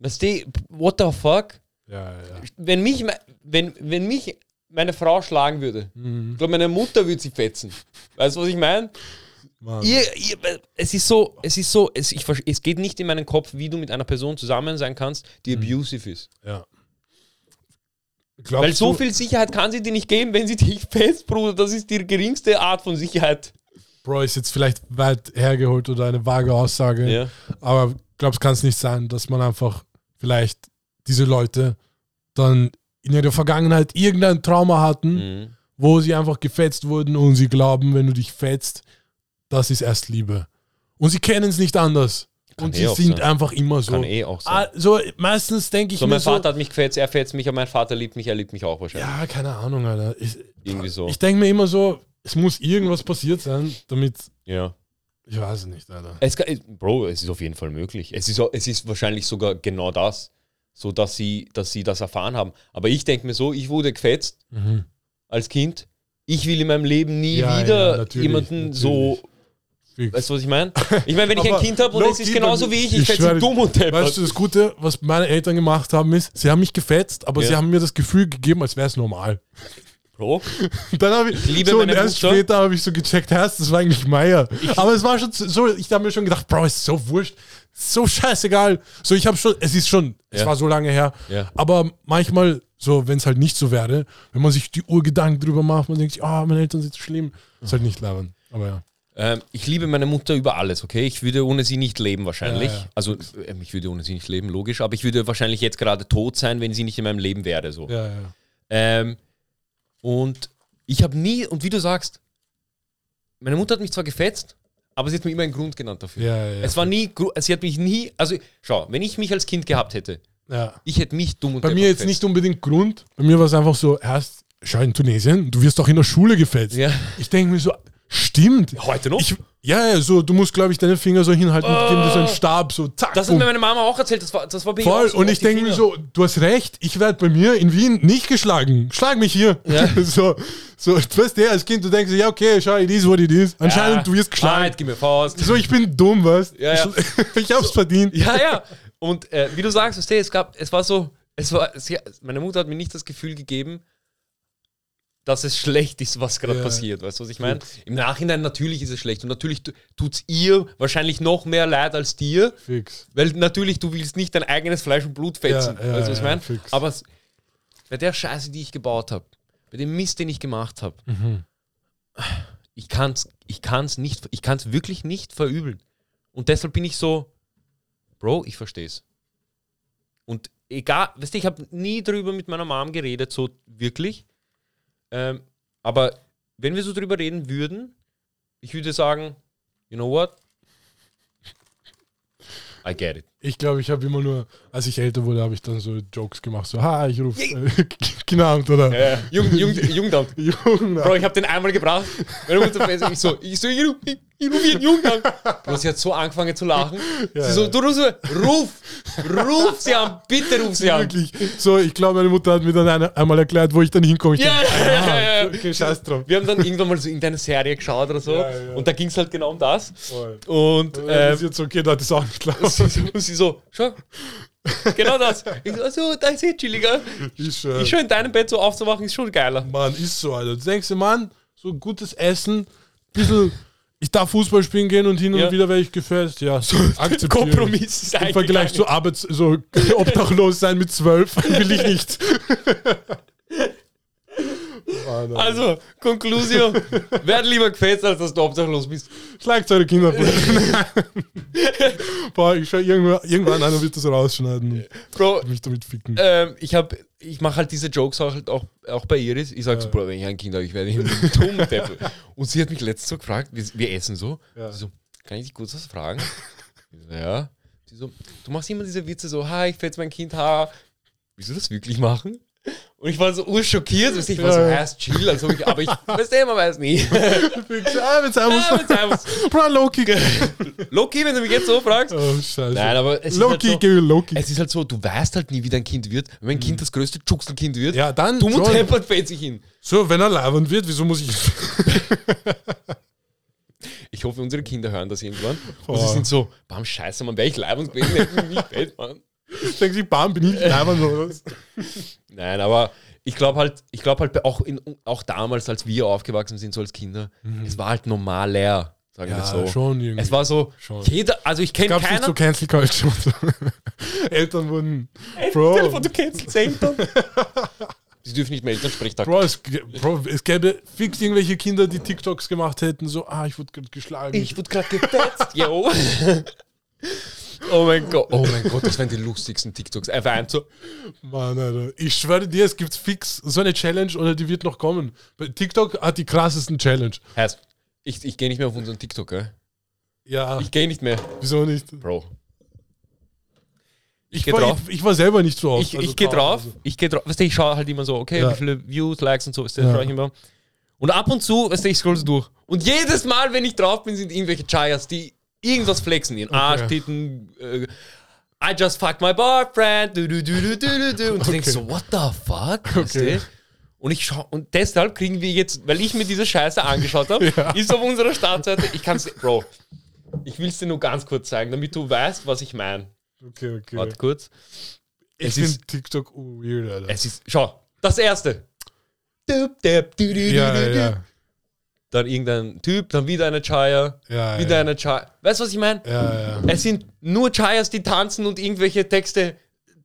Weißt du, what the fuck? Ja, ja. Wenn mich, wenn, wenn mich meine Frau schlagen würde, Mhm. ich glaube, meine Mutter würde sie fetzen. Weißt du, was ich meine? Ihr, ihr, es ist so, es ist so, es, ich, es geht nicht in meinen Kopf, wie du mit einer Person zusammen sein kannst, die abusive ist. ja. Glaubst Weil so du, viel Sicherheit kann sie dir nicht geben, wenn sie dich fest, Bruder. Das ist die geringste Art von Sicherheit. Bro, ist jetzt vielleicht weit hergeholt oder eine vage Aussage, Ja. aber glaubst, kann es nicht sein, dass man einfach vielleicht diese Leute dann in ihrer Vergangenheit irgendein Trauma hatten, Mhm. wo sie einfach gefetzt wurden und sie glauben, wenn du dich fetzt, das ist erst Liebe. Und sie kennen es nicht anders. Kann und eh sie sind sein. einfach immer so. Kann eh auch sein. Also meistens denke ich So, mir mein so, Vater hat mich gefetzt, er fetzt mich, aber mein Vater liebt mich, er liebt mich auch wahrscheinlich. ja, keine Ahnung, Alter. Ich, Irgendwie so. ich denke mir immer so, es muss irgendwas passiert sein, damit, ja. ich weiß es nicht, Alter. Es Bro, es ist auf jeden Fall möglich. Es ist, es ist wahrscheinlich sogar genau das, so dass sie, dass sie das erfahren haben. Aber ich denke mir so, ich wurde gefetzt Mhm. als Kind. Ich will in meinem Leben nie Ja, ja, wieder natürlich, jemanden so. Fix. Weißt du, was ich meine? Ich meine, wenn ich ein Kind habe und es ist genauso wie ich, ich ich fetze dumm und deppert. Weißt du, das Gute, was meine Eltern gemacht haben, ist, sie haben mich gefetzt, aber Ja. sie haben mir das Gefühl gegeben, als wäre es normal. Bro, Dann habe ich, liebe so, und erst Mutter. später habe ich so gecheckt, Herz, das war eigentlich Meier. Aber es war schon so, ich habe mir schon gedacht, Bro, ist so wurscht, so scheißegal. So, ich habe schon, es ist schon, es Ja. war so lange her. Ja. Aber manchmal, so, wenn es halt nicht so wäre, wenn man sich die Urgedanken drüber macht, man denkt sich, ah, meine Eltern sind so schlimm. Ist halt nicht labern. Aber ja. Ähm, ich liebe meine Mutter über alles, okay? Ich würde ohne sie nicht leben, wahrscheinlich. Ja, ja. Also, ähm, ich würde ohne sie nicht leben, logisch. Aber ich würde wahrscheinlich jetzt gerade tot sein, wenn sie nicht in meinem Leben wäre. So. Ja, ja. Ähm, und ich habe nie, und wie du sagst, meine Mutter hat mich zwar gefetzt, aber sie hat mir immer einen Grund genannt dafür. Ja, ja, ja. Es war nie, sie hat mich nie, also schau, wenn ich mich als Kind gehabt hätte, ja. ich hätte mich dumm und Bei mir jetzt gefetzt. nicht unbedingt Grund. Bei mir war es einfach so, erst, schau in Tunesien, du wirst doch in der Schule gefetzt. Ja. Ich denke mir so, stimmt. Heute noch? Ich, ja, ja, so, du musst, glaube ich, deine Finger so hinhalten und geben dir so einen Stab, so zack. das hat mir meine Mama auch erzählt, das war, das war bei Voll. so und ich denke mir so, du hast recht, ich werde bei mir in Wien nicht geschlagen. Schlag mich hier. Ja. so, so, du weißt ja, als Kind, du denkst, ja, okay, schau, it is what it is. Anscheinend, Ja, du wirst geschlagen. Wahrheit, gib mir Faust. So, ich bin dumm, weißt Ja, ja. Ich, hab's verdient. Ja, ja. Und äh, wie du sagst, weißt du, es gab, es war so, es war, sie, meine Mutter hat mir nicht das Gefühl gegeben, dass es schlecht ist, was gerade Ja. passiert. Weißt du, was ich meine? Im Nachhinein natürlich ist es schlecht und natürlich tut es ihr wahrscheinlich noch mehr leid als dir, Fix. weil natürlich du willst nicht dein eigenes Fleisch und Blut fetzen. Ja, ja, weißt du, was ich meine? fix. Aber bei der Scheiße, die ich gebaut habe, bei dem Mist, den ich gemacht habe, Mhm. ich kann es ich kann's nicht, ich kann es wirklich nicht verübeln. Und deshalb bin ich so, Bro, ich verstehe es. Und egal, weißt du, ich habe nie drüber mit meiner Mom geredet, so wirklich. Ähm, aber wenn wir so drüber reden würden, ich würde sagen, you know what? I get it. Ich glaube, ich habe immer nur, als ich älter wurde, habe ich dann so Jokes gemacht, so, ha, ich rufe äh, Kinderabend oder Ja, Jugend, Jugend, Jugendamt. Bro, ich habe den einmal gebracht. Meine Mutter fährt ich so, ich so, ich, ruf- ich, ich rufe ihren Jugendamt. Bro, sie hat so angefangen zu lachen. Ja, sie so, ja. du rufst, ruf, ruf sie an, bitte ruf sie an. Wirklich. So, ich glaube, meine Mutter hat mir dann eine, einmal erklärt, wo ich dann hinkomme. Ich Ja, denk, ja, ja, ja, ja. Okay, scheiß drauf. Wir haben dann irgendwann mal so irgendeine Serie geschaut oder so. Ja, ja. Und da ging es halt genau um das. Voll. Und Ähm, ist jetzt okay, das ist auch nicht klar. Sie, so- so, schau. Genau das. Ich so, also, da ist eh chilliger. Ist, äh, Ich schon in deinem Bett so aufzuwachen, ist schon geiler. Mann, ist so, Alter. Du denkst dir, Mann, so gutes Essen, bisschen, ich darf Fußball spielen gehen und hin Ja. und wieder werde ich gefällt. Ja, so akzeptieren. Kompromiss ist Im Vergleich zu Arbeits-, so obdachlos sein mit zwölf will ich nicht. Alter. Also, Conclusio. Werd lieber gefetzt, als dass du obdachlos bist. Schlagt eure Kinder. Boah, ich schau irgendwann, irgendwann einer wird das rausschneiden und Bro, mich damit ficken. ähm, ich hab, ich mache halt diese Jokes auch, halt auch, auch bei Iris. Ich sag so, Bro, wenn ich ein Kind habe, ich werde ihn dumm deppel. Und sie hat mich letztens so gefragt, wir, wir essen so. Ja. Sie so, kann ich dich kurz was fragen? Ja. So, du machst immer diese Witze so, ha, ich fetz mein Kind ha. Willst du das wirklich machen? Und ich war so urschockiert, du, ich war so, ist chill, also ich, aber ich, weißt du, man weiß nie. Ah, wenn Ja, muss. mit Bro, Loki. Loki, wenn du mich jetzt so fragst. Oh, scheiße. Nein, aber es ist Loki, halt so, Loki. es ist halt so, du weißt halt nie, wie dein Kind wird. Wenn ein Kind das größte Juxelkind wird, Ja, dann dumm und schon. deppert fällt sich hin. So, wenn er leibend wird, wieso muss ich. Ich hoffe, unsere Kinder hören das irgendwann. Und Boah. sie sind so, bam, scheiße, man, wäre ich leibend gewesen, hätte ich mich fett, Mann. Denken Sie, bam, bin ich oder was? Nein, aber ich glaube halt, ich glaube halt auch, in, auch damals, als wir aufgewachsen sind, so als Kinder, es war halt normaler, sagen wir Ja, so. schon irgendwie. Es war so, Schon. jeder, also ich kenne es nicht keinen. so Cancel Culture. Eltern wurden. Bro, vor, du kennst Eltern. Sie dürfen nicht mehr Elternsprechtag. Bro, es, Bro, es gäbe fix irgendwelche Kinder, die TikToks gemacht hätten, so, ah, ich wurde gerade geschlagen. Ich wurde gerade gefetzt. Jo. Oh mein Gott. Oh mein Gott, das wären die lustigsten TikToks. Einfach ein so. Mann, Alter. Ich schwöre dir, es gibt fix so eine Challenge oder die wird noch kommen. TikTok hat die krassesten Challenge. Heißt, ich, ich gehe nicht mehr auf unseren TikTok, gell? Ja, Ich gehe nicht mehr. wieso nicht? Bro. Ich, geh war, drauf. ich, ich war selber nicht so oft. Ich, also ich gehe drauf. also. Ich gehe drauf. Weißt du, ich schaue halt immer so, okay, Ja. wie viele Views, Likes und so, ist das Ja. ich immer. Und ab und zu, weißt du, ich scroll so durch. Und jedes Mal, wenn ich drauf bin, sind irgendwelche Chayas, die irgendwas flexen. Ihren Arsch, Titten, äh, I just fucked my boyfriend, du, du, du, du, du, du. Und du denkst so, what the fuck? Okay. Und ich schau, und deshalb kriegen wir jetzt, weil ich mir diese Scheiße angeschaut habe, Ja. ist auf unserer Startseite, ich kann es, Bro, ich will es dir nur ganz kurz zeigen, damit du weißt, was ich meine. Okay, okay. Warte kurz. ich es ist- TikTok weird, Alter. Es ist, schau, das erste. Dup, dup, du, du, du, ja, du, ja, du. ja. Dann irgendein Typ, dann wieder eine Chaya, Ja, wieder ja. eine Chaya. Weißt du, was ich meine? Ja. Es sind nur Chayas, die tanzen und irgendwelche Texte.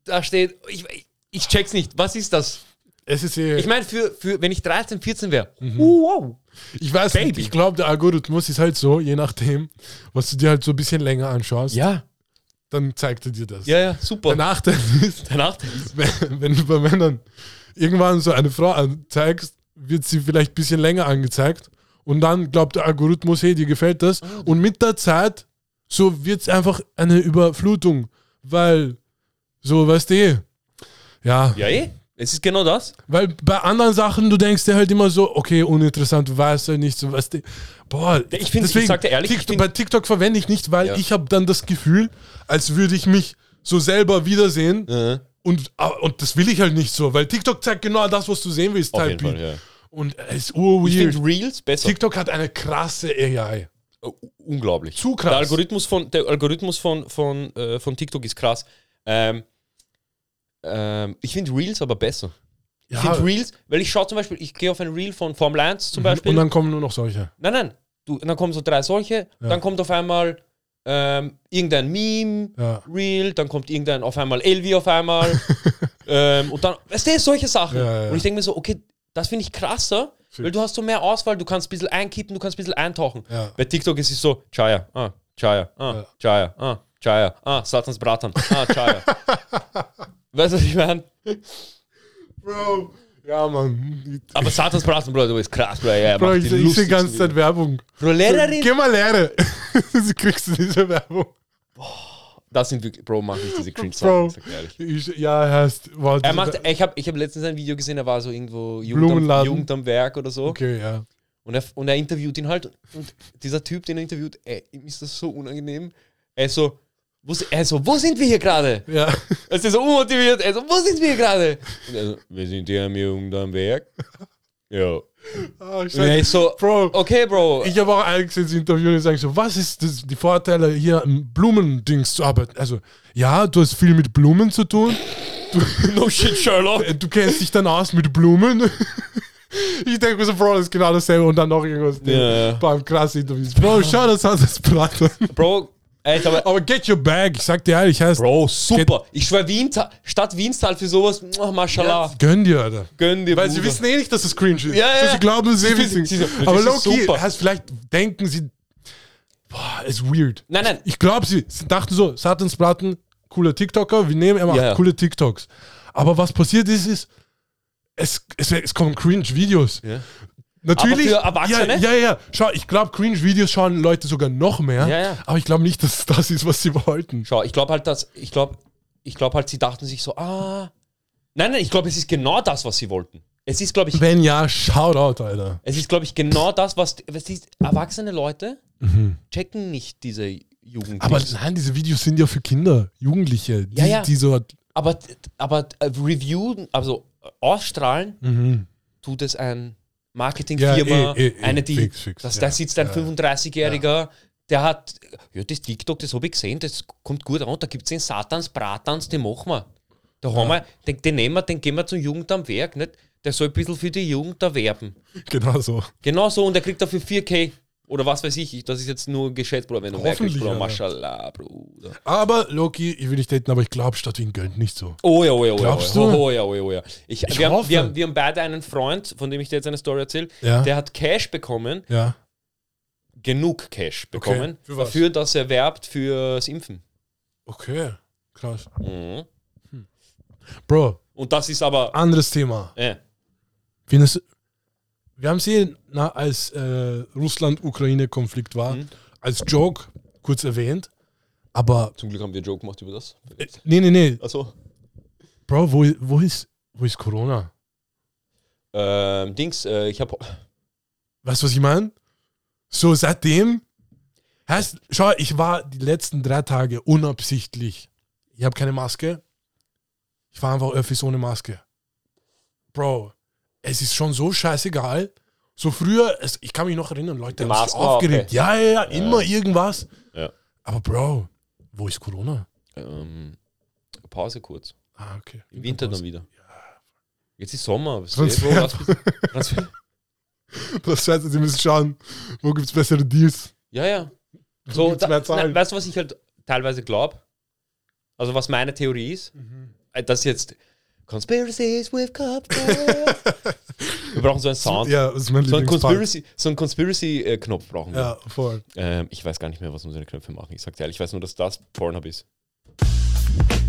Da steht, ich, ich check's nicht. Was ist das? Es ist eh, Ich meine, für, für, wenn ich 13, 14 wäre. Mhm. Wow. ich weiß nicht, Baby. ich glaube, der Algorithmus ist halt so, je nachdem, was du dir halt so ein bisschen länger anschaust, Ja, dann zeigt er dir das. ja, ja, super. Der Nachteil ist, Danach. wenn, wenn du bei Männern irgendwann so eine Frau anzeigst, wird sie vielleicht ein bisschen länger angezeigt und dann glaubt der Algorithmus, hey, dir gefällt das und mit der Zeit so wird es einfach eine Überflutung, weil so, weißt du, eh, ja, Ja, eh. Es ist genau das. weil bei anderen Sachen, du denkst dir halt immer so, okay, uninteressant, du weißt halt nicht, so, weißt du, boah, Ich find- ich sag dir ehrlich, ich TikTok, bei TikTok verwende ich nicht, weil Ja. ich habe dann das Gefühl, als würde ich mich so selber wiedersehen Ja. und, ah, und das will ich halt nicht so, weil TikTok zeigt genau das, was du sehen willst. Auf Type jeden Fall, ja. Und es ist urweird. Ich finde Reels besser. TikTok hat eine krasse AI. Oh, unglaublich. Zu krass. Der Algorithmus von, der Algorithmus von, von, äh, von TikTok ist krass. Ähm, ähm, ich finde Reels aber besser. Ich Ja. finde Reels, weil ich schaue zum Beispiel, ich gehe auf ein Reel von Formel 1 zum Beispiel. Und dann kommen nur noch solche. nein, nein. Du, dann kommen so drei solche, dann kommt auf einmal ähm, irgendein Meme, Ja. Reel, dann kommt irgendein auf einmal Elvi auf einmal. ähm, und dann, weißt du, solche Sachen. Ja, ja, ja. Und ich denke mir so, okay, das finde ich krasser, weil du hast so mehr Auswahl, du kannst ein bisschen einkippen, du kannst ein bisschen eintauchen. Ja. Bei TikTok ist es so, Chaya, ah, Chaya, ah, Ja. Chaya, ah, Chaya, ah, Satans Bratan, ah, Chaya. weißt du, was ich meine? Bro. Ja, Mann. Aber Satans Bratan, Bro, du bist krass, Bro. Ja, Bro, ich, ich sehe die ganze Zeit. Werbung. Bro, Lehrerin. Geh mal Lehre. Sie kriegst du diese Werbung. Das sind wirklich, Bro, mach nicht diese cringe Bro. Sachen, sag ehrlich. Ich, ja, heißt, warte. Er macht, ich habe ich hab letztens ein Video gesehen, er war so irgendwo Jugend am. Jugend am Werk oder so. Okay, ja. Und, er, und er interviewt ihn halt. Und dieser Typ, den er interviewt, ey, ihm ist das so unangenehm. Er ist so, wo, er ist so, wo sind wir hier gerade? Ja. Er ist so unmotiviert. Er ist so, wo sind wir hier gerade? Und er so, wir sind hier am Jugend am Werk. Ja. Ah, Und er ist so, Bro, okay, Bro. ich habe auch eigentlich ins Interview und sagen so, was ist das, die Vorteile hier im Blumendings zu arbeiten? Also, ja, du hast viel mit Blumen zu tun. no shit, Sherlock. Äh, Du kennst dich dann aus mit Blumen. Ich denke mir so, Bro, das ist genau dasselbe und dann noch irgendwas. Ja. Beim krass Interviews. Bro, schau das an, das Braten. Bro, ey, aber, Aber get your bag, ich sag dir ehrlich, heißt, Bro, super. Ich schwör, Wien, Stadt Wien zahlt für sowas, oh, mashallah. gönn dir, Alter. Gönn dir, Weil sie Bruder. wissen eh nicht, dass es cringe ist. Ja, ja, So, ja. sie glauben, eh Sie witzig. sie so, Aber Loki, heißt vielleicht denken sie, boah, ist weird. Nein, nein. Ich glaube, sie sie dachten so, Satans Braten, cooler TikToker, wir nehmen, er macht Ja, ja. coole TikToks. Aber was passiert ist, ist, es, es, es kommen Cringe-Videos. Ja. Natürlich. Aber für Erwachsene? Ja, ja, ja. Schau, ich glaube, Cringe-Videos schauen Leute sogar noch mehr. Ja, ja. Aber ich glaube nicht, dass das ist, was sie wollten. Schau, ich glaube halt, dass, ich glaube, ich glaube halt, sie dachten sich so, ah. Nein, nein, ich glaube, es ist genau das, was sie wollten. Es ist, glaube ich, Wenn ja, Shoutout, Alter. es ist, glaube ich, genau das, was, was ist, erwachsene Leute checken nicht diese Jugend. Mhm. Aber nein, diese Videos sind ja für Kinder, Jugendliche, die, Ja, ja. die so. aber, aber äh, Review, also ausstrahlen, Mhm. tut es ein Marketingfirma, Ja, eh, eh, eh, eine, die, fix, fix, das, ja. da sitzt ein Ja. 35-Jähriger, der hat, ja, das TikTok, das habe ich gesehen, das kommt gut an, da gibt es den Satans, Bratans, den machen wir. Da haben wir, den, den nehmen wir, den gehen wir zur Jugend am Werk, nicht? Der soll ein bisschen für die Jugend da werben. Genau so. Genau so, und der kriegt dafür 4K. Oder was weiß ich, das ist jetzt nur geschätzt, Bruder, wenn du merkst, Bruder, ja. Maschallah, Bruder. Aber Loki, ich will nicht daten, aber ich glaube, Stadt Wien gönnt nicht so. Oh ja, oh ja, oh ja. Glaubst oh, ja, du? Oh ja, oh ja, oh ja. Ich, Ich wir, haben, hoffe. wir, haben, wir haben beide einen Freund, von dem ich dir jetzt eine Story erzähle, Ja. der hat Cash bekommen, Ja. genug Cash bekommen, Für was? dafür, dass er werbt fürs Impfen. Okay. Krass. Mhm. Bro, Und das ist aber. anderes Thema. Äh, Findest, wir haben sie, na, als äh, Russland-Ukraine-Konflikt war, Mhm. als Joke kurz erwähnt. Aber, zum Glück haben wir einen Joke gemacht über das. äh, nee, nee, nee. Achso. Bro, wo, wo, ist, wo ist Corona? Ähm, Dings, äh, ich habe. Weißt du, was ich meine? So seitdem, heißt, schau, ich war die letzten drei Tage unabsichtlich. Ich habe keine Maske. Ich war einfach Öffis ohne Maske. Bro, es ist schon so scheißegal. So früher, es, ich kann mich noch erinnern, Leute haben sich aufgeregt. Ja, ja, ja, immer irgendwas. Ja. Aber Bro, wo ist Corona? Ähm, Pause kurz. Ah, okay. Im Winter dann wieder. Jetzt ist Sommer. Was Transfer. Transfer. Das scheiße, Sie müssen schauen, wo gibt es bessere Deals. Ja, ja. So, da, nein, weißt du, was ich halt teilweise glaube? Also, was meine Theorie ist? Mhm. Äh, Das jetzt Conspiracies with Kopfgeld. wir brauchen so einen Sound. Ja, das ist mein So einen Lieblingspart. Conspiracy, so einen Conspiracy-Knopf brauchen wir. Ja, voll. Ähm, ich weiß gar nicht mehr, was unsere Knöpfe machen. Ich sag dir ehrlich, ich weiß nur, dass das Pornhub ist.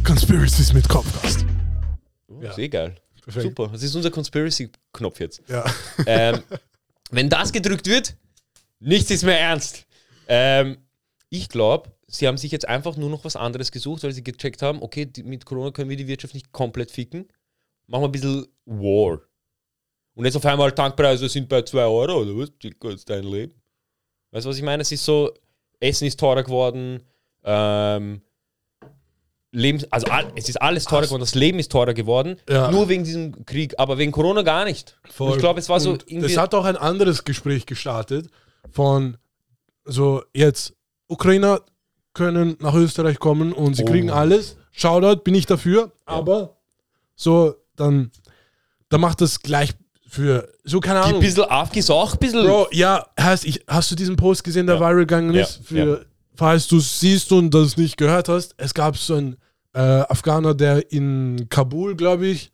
Conspiracies mit Kopfgast. Oh, Ja. Ist eh geil. Perfekt. Super. Das ist unser Conspiracy-Knopf jetzt. Ja. ähm, wenn das gedrückt wird, nichts ist mehr ernst. Ähm, ich glaube, sie haben sich jetzt einfach nur noch was anderes gesucht, weil sie gecheckt haben, okay, die, mit Corona können wir die Wirtschaft nicht komplett ficken. Machen wir ein bisschen War. Und jetzt auf einmal Tankpreise sind bei 2 Euro, oder was? Chico, ist dein Leben. Weißt du, was ich meine? Es ist so, Essen ist teurer geworden, ähm, Lebens also es ist alles teurer geworden, das Leben ist teurer geworden, Ja. nur wegen diesem Krieg, aber wegen Corona gar nicht. Ich glaube, es war so Und irgendwie. Es hat auch ein anderes Gespräch gestartet von so jetzt Ukrainer können nach Österreich kommen und sie Oh. kriegen alles. Shoutout, bin ich dafür. Aber so dann, dann macht das gleich für so keine die Ahnung. bisschen aufgesaugt, ein bisschen. Bro, ja, heißt, ich, hast du diesen Post gesehen, der Ja. viral gegangen Ja, ist? Für, Falls du es siehst und das nicht gehört hast, es gab so einen äh, Afghaner, der in Kabul, glaube ich,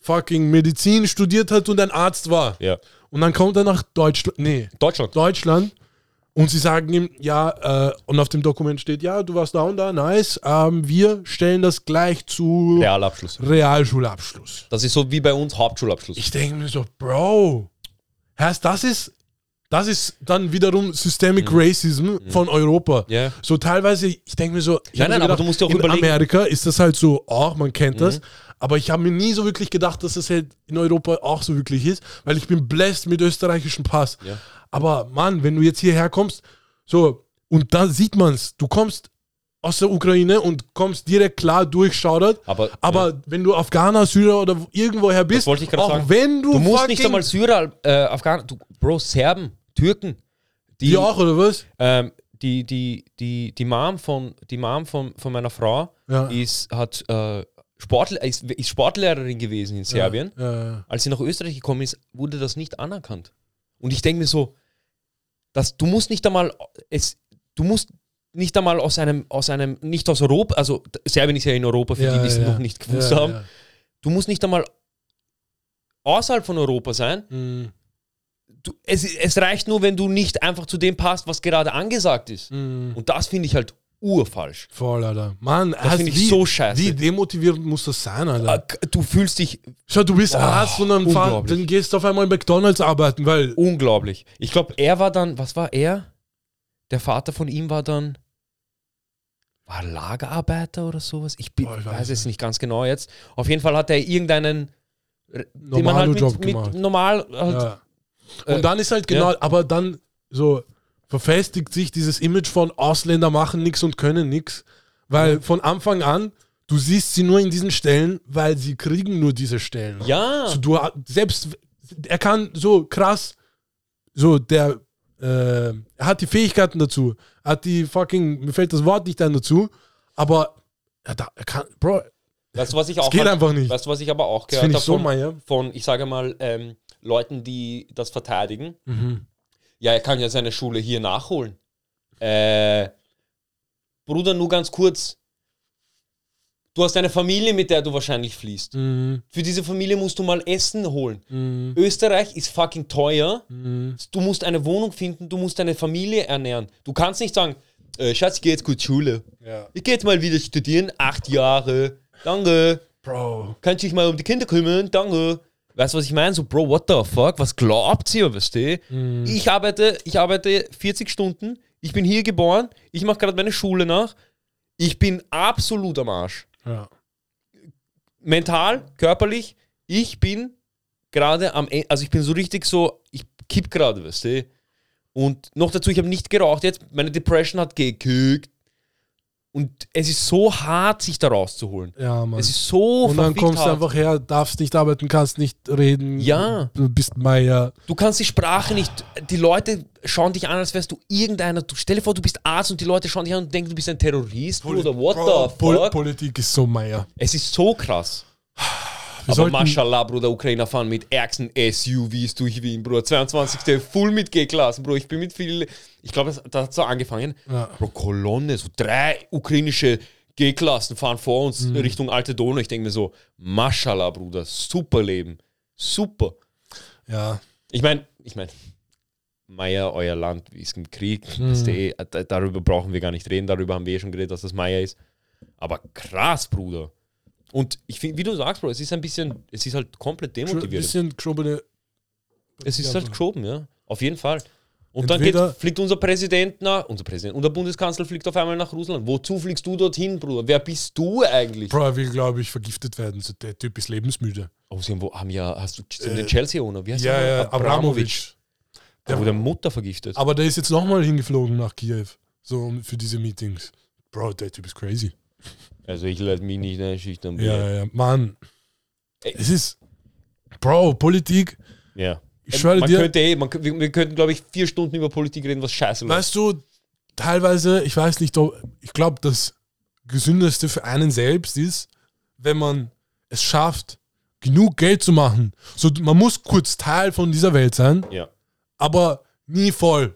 fucking Medizin studiert hat und ein Arzt war. Ja. Und dann kommt er nach Deutschland, nee, Deutschland. Deutschland und sie sagen ihm, ja, äh, und auf dem Dokument steht, ja, du warst da und da, nice, ähm, wir stellen das gleich zu Realabschluss. Realschulabschluss. Das ist so wie bei uns Hauptschulabschluss. Ich denke mir so, Bro, heißt, das ist, Das ist dann wiederum Systemic Racism von Europa. Mhm. Ja. So teilweise, ich denke mir so, Nein, nein, aber du musst dir auch in überlegen- Mhm. Amerika ist das halt so, auch man kennt das, aber ich habe mir nie so wirklich gedacht, dass das halt in Europa auch so wirklich ist, weil ich bin blessed mit österreichischem Pass. Ja. Aber Mann, wenn du jetzt hierher kommst, so, und da sieht man's, du kommst aus der Ukraine und kommst direkt klar durchschaudert. Aber- aber wenn du Afghaner, Syrer oder irgendwoher bist, auch sagen. wenn du, Du musst nicht einmal Syrer, äh, Afghaner, du, Bro, Serben, Türken. Die, die auch, oder was? Ähm, die, die, die, die Mom von, die Mom von, von meiner Frau Ja. ist, hat, äh, Sportl ist, ist Sportlehrerin gewesen in Serbien. Ja, ja. Als sie nach Österreich gekommen ist, wurde das nicht anerkannt. Und ich denke mir so, dass du musst nicht einmal, es, du musst nicht einmal aus einem, aus einem, nicht aus Europa, also Serbien ist ja in Europa, für Ja, die, die es ja. noch nicht gewusst Ja, haben. Du musst nicht einmal außerhalb von Europa sein. Mhm. Du, es, es reicht nur, wenn du nicht einfach zu dem passt, was gerade angesagt ist. Mhm. Und das finde ich halt urfalsch. Voll, Alter. Mann, das finde ich so scheiße. Wie demotivierend muss das sein, Alter? Äh, Du fühlst dich Schau, du bist Boah, Arzt und dann, fahr, dann gehst du auf einmal in McDonalds arbeiten, weil. unglaublich. Ich glaube, er war dann, was war er? Der Vater von ihm war dann, war er Lagerarbeiter oder sowas? Ich, bin, Boah, ich weiß, weiß es nicht ganz genau jetzt. Auf jeden Fall hat er irgendeinen, man halt mit, gemacht. mit normal halt, Ja. Äh, Und dann ist halt genau, ja. aber dann so verfestigt sich dieses Image von Ausländer machen nichts und können nichts. Weil von Anfang an, du siehst sie nur in diesen Stellen, weil sie kriegen nur diese Stellen. ja, So, du, selbst, er kann so krass, so der, äh, er hat die Fähigkeiten dazu, hat die fucking, mir fällt das Wort nicht ein dazu, aber er, da, er kann, Bro, weißt du, was ich auch geht halt- einfach nicht. Weißt du, was ich aber auch das gehört habe so von, meier. von, ich sage mal, ähm, Leuten, die das verteidigen? Mhm. Ja, er kann ja seine Schule hier nachholen. Äh, Bruder, nur ganz kurz. Du hast eine Familie, mit der du wahrscheinlich fließt. Mhm. Für diese Familie musst du mal Essen holen. Mhm. Österreich ist fucking teuer. Mhm. Du musst eine Wohnung finden, du musst deine Familie ernähren. Du kannst nicht sagen, äh, Schatz, ich gehe jetzt gut Schule. Ja. Ich gehe jetzt mal wieder studieren, acht Jahre. Danke. Bro. Kannst dich mal um die Kinder kümmern? Danke. Weißt du, was ich meine? So, Bro, what the fuck? Was glaubt ihr, weißt du? Ich, arbeite, ich arbeite 40 Stunden. Ich bin hier geboren. Ich mache gerade meine Schule nach. Ich bin absolut am Arsch. Ja. Mental, körperlich. Ich bin gerade am Ende. Also, ich bin so richtig so. Ich kipp gerade, weißt du? Und noch dazu, ich habe nicht geraucht jetzt. Meine Depression hat gekickt. Und es ist so hart, sich da rauszuholen. Ja, Mann. Es ist so und dann kommst du hart. einfach her, darfst nicht arbeiten, kannst nicht reden. Ja. Du bist Meier. Du kannst die Sprache nicht. Die Leute schauen dich an, als wärst du irgendeiner. Du, stell dir vor, du bist Arzt und die Leute schauen dich an und denken, du bist ein Terrorist oder what Bro, the Pol fuck? Politik ist so Meier. es ist so krass. Wir Aber Mashallah, Bruder, Ukrainer fahren mit ärgsten SUVs durch Wien, Bruder. 22. Full mit G-Klassen, Bro. Ich bin mit viel. Ich glaube, das, das hat so angefangen. Ja. Bro, Kolonne, so drei ukrainische G-Klassen fahren vor uns Mhm. Richtung Alte Donau. Ich denke mir so, Mashallah, Bruder, super Leben. Super. Ja. Ich meine, ich meine, Meier, euer Land ist im Krieg. Mhm. Eh, da- darüber brauchen wir gar nicht reden. Darüber haben wir eh schon geredet, dass das Meier ist. Aber krass, Bruder. Und ich finde, wie du sagst, Bro, es ist ein bisschen, es ist halt komplett Ein demotivierend. bisschen geschobene. Es ist halt geschoben, ja. Auf jeden Fall. Und dann Entweder- geht, fliegt unser Präsident nach, unser Präsident, unser Bundeskanzler fliegt auf einmal nach Russland. Wozu fliegst du dorthin, Bruder? Wer bist du eigentlich? Bro, er will, glaube ich, vergiftet werden. So, der Typ ist lebensmüde. Oh, sie haben, wo, haben ja, hast du Äh, den Chelsea-Owner? Wie heißt Ja, der? ja, Abramovic. Der wurde Mutter vergiftet. Aber der ist jetzt nochmal hingeflogen nach Kiew. So für diese Meetings. Bro, der Typ ist crazy. Also ich lasse mich nicht einschüchtern. Bruder. Ja, ja, Mann. Ey. Es ist. Bro, Politik. Ja. Ich schwöre man dir. Könnte eh, man, wir, wir könnten, glaube ich, vier Stunden über Politik reden, was scheiße läuft. Weißt du, teilweise, ich weiß nicht, ich glaube, das Gesündeste für einen selbst ist, wenn man es schafft, genug Geld zu machen. So, man muss kurz Teil von dieser Welt sein, Ja. aber nie voll.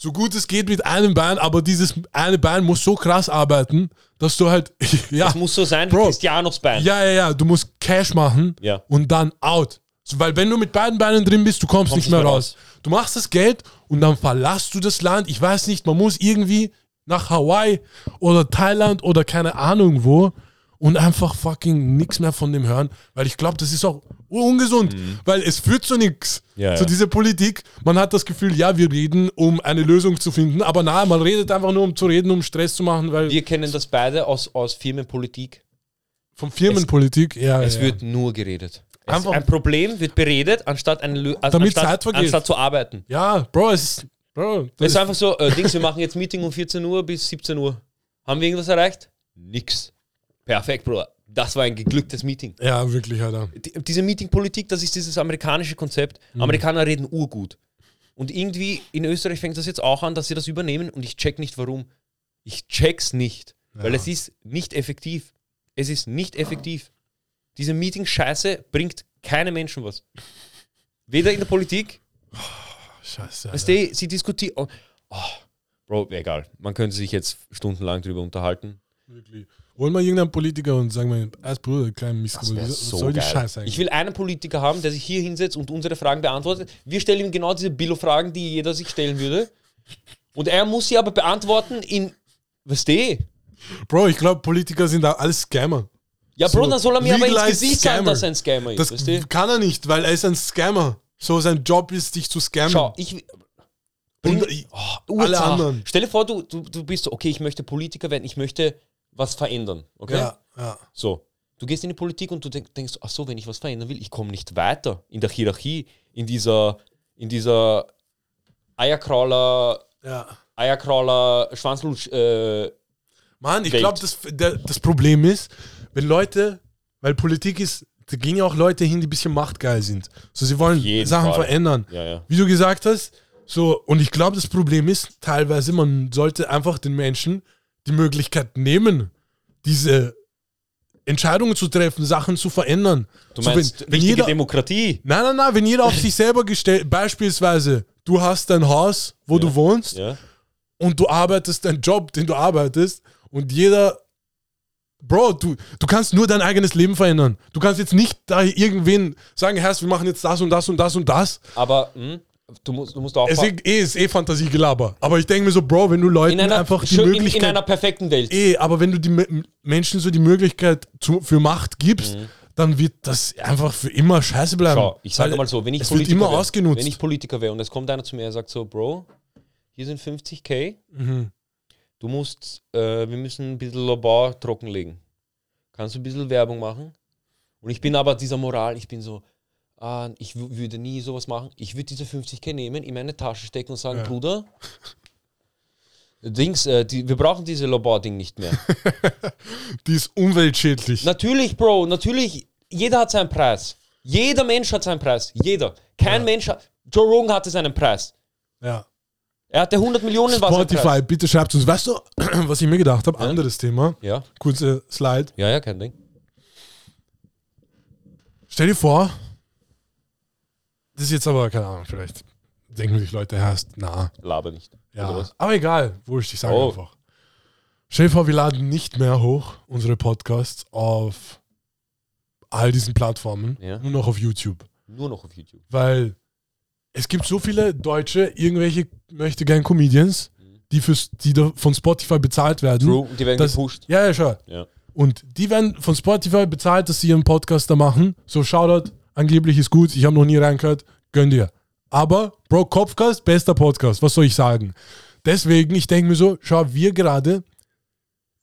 So gut es geht mit einem Bein, aber dieses eine Bein muss so krass arbeiten, dass du halt, ja, Das muss so sein Bro. Cristianos Bein. ja, ja, ja, du musst Cash machen Ja. und dann out. So, weil wenn du mit beiden Beinen drin bist, du kommst, nicht mehr raus. Du machst das Geld und dann verlässt du das Land. Ich weiß nicht, man muss irgendwie nach Hawaii oder Thailand oder keine Ahnung wo und einfach fucking nichts mehr von dem hören, weil ich glaube, das ist auch ungesund, weil es führt zu nichts, Mhm. Ja, zu ja. dieser Politik. Man hat das Gefühl, ja, wir reden, um eine Lösung zu finden, aber nein, man redet einfach nur, um zu reden, um Stress zu machen, weil Wir kennen das beide aus, aus Firmenpolitik. von Firmenpolitik, ja, Es ja. wird nur geredet. Es, Einfach- ein Problem wird beredet, anstatt, eine, also Damit anstatt, Zeit vergeht. anstatt zu arbeiten. ja, Bro, es ist, Bro, Es ist einfach so, äh, Dings, wir machen jetzt Meeting um 14 Uhr bis 17 Uhr. Haben wir irgendwas erreicht? Nix. Perfekt, Bruder. Das war ein geglücktes Meeting. ja, wirklich, Alter. Die, diese Meeting-Politik, das ist dieses amerikanische Konzept. Mhm. Amerikaner reden urgut. Und irgendwie in Österreich fängt das jetzt auch an, dass sie das übernehmen und ich check nicht warum. Ich check's nicht. Weil es ist nicht effektiv. Es ist nicht effektiv. Diese Meeting-Scheiße bringt keinem Menschen was. Weder in der Politik, Scheiße. weißt du, sie diskutieren. Oh, oh, Bro, egal. Man könnte sich jetzt stundenlang drüber unterhalten. Wirklich. Holen wir irgendeinen Politiker und sagen wir, als Bruder, kleinen Mist, so soll die geil. Scheiße eigentlich? Ich will einen Politiker haben, der sich hier hinsetzt und unsere Fragen beantwortet. Wir stellen ihm genau diese Billo-Fragen, die jeder sich stellen würde. Und er muss sie aber beantworten in, was du? Bro, ich glaube, Politiker sind da alles Scammer. Ja, Bro, So, dann soll er mir aber ins Gesicht sagen, Scammer. dass er ein Scammer ist, Das weißt du? kann er nicht, weil er ist ein Scammer. So, sein Job ist, dich zu scammen. Schau, ich. Und Bring, ich- oh, alle anderen. Stell dir vor, du, du, du bist so, okay, ich möchte Politiker werden, ich möchte was verändern. Okay? Ja, ja. So. Du gehst in die Politik und du denk, denkst, ach so, wenn ich was verändern will, ich komme nicht weiter in der Hierarchie, in dieser, in dieser Eierkrauler, ja. Eierkrauler, Schwanzlutsch, äh, Mann, ich glaube, das, der, das Problem ist, wenn Leute, weil Politik ist, da gehen ja auch Leute hin, die ein bisschen machtgeil sind. So, sie wollen Sachen Fall. verändern. ja, ja. Wie du gesagt hast, so, und ich glaube, das Problem ist teilweise, man sollte einfach den Menschen die Möglichkeit nehmen, diese Entscheidungen zu treffen, Sachen zu verändern. Du So, meinst wenn, wenn richtige jeder, Demokratie? Nein, nein, nein, wenn jeder auf sich selber gestellt, beispielsweise, du hast dein Haus, wo du wohnst, Ja. und du arbeitest deinen Job, den du arbeitest, und jeder, Bro, du, du kannst nur dein eigenes Leben verändern. Du kannst jetzt nicht da irgendwen sagen, Herr, wir machen jetzt das und das und das und das. Aber hm, du, musst, du musst auch Es ist eh, ist eh Fantasiegelaber. Aber ich denke mir so, Bro, wenn du Leuten in einer, einfach die schön, in, Möglichkeit. in einer perfekten Welt. eh, aber wenn du die Me- Menschen so die Möglichkeit zu, für Macht gibst, dann wird das einfach für immer scheiße bleiben. Mhm. Schau, ich sage mal so, wenn ich es wird Politiker immer wär, ausgenutzt. Wenn ich Politiker wäre und es kommt einer zu mir und sagt so, Bro, hier sind 50k, Mhm. du musst, äh, wir müssen ein bisschen Labor trockenlegen. Kannst du ein bisschen Werbung machen? Und ich bin aber dieser Moral, ich bin so, ah, ich würde nie sowas machen. Ich würde diese 50k nehmen, in meine Tasche stecken und sagen, Ja. Bruder, Dings, äh, die, wir brauchen diese Labor-Ding nicht mehr. Die ist umweltschädlich. Natürlich, Bro, natürlich. Jeder hat seinen Preis. Jeder Mensch hat seinen Preis. Jeder. Kein Mensch hat. Joe Rogan hatte seinen Preis. ja. Er hatte 100 Millionen. Spotify, bitte schreibt uns. Weißt du, was ich mir gedacht habe? Anderes Thema. Ja, Kurze Slide. ja, ja, kein Ding. Stell dir vor, das ist jetzt aber, keine Ahnung, vielleicht denken sich Leute, erst, na, Laber nicht. Ja. Aber egal, wurscht, ich sage Oh. einfach. Stell dir vor, wir laden nicht mehr hoch unsere Podcasts auf all diesen Plattformen, Ja. nur noch auf YouTube. Nur noch auf YouTube. Weil es gibt so viele Deutsche, irgendwelche möchte gern Comedians, die, fürs, die von Spotify bezahlt werden. True, und die werden Das- gepusht. Ja, ja, schau. Ja. Und die werden von Spotify bezahlt, dass sie ihren Podcast da machen. So, Shoutout, angeblich ist gut, ich habe noch nie reingehört, gönn dir. Aber, Bro, Kopfcast, bester Podcast, was soll ich sagen? Deswegen, ich denke mir so, schau, wir gerade,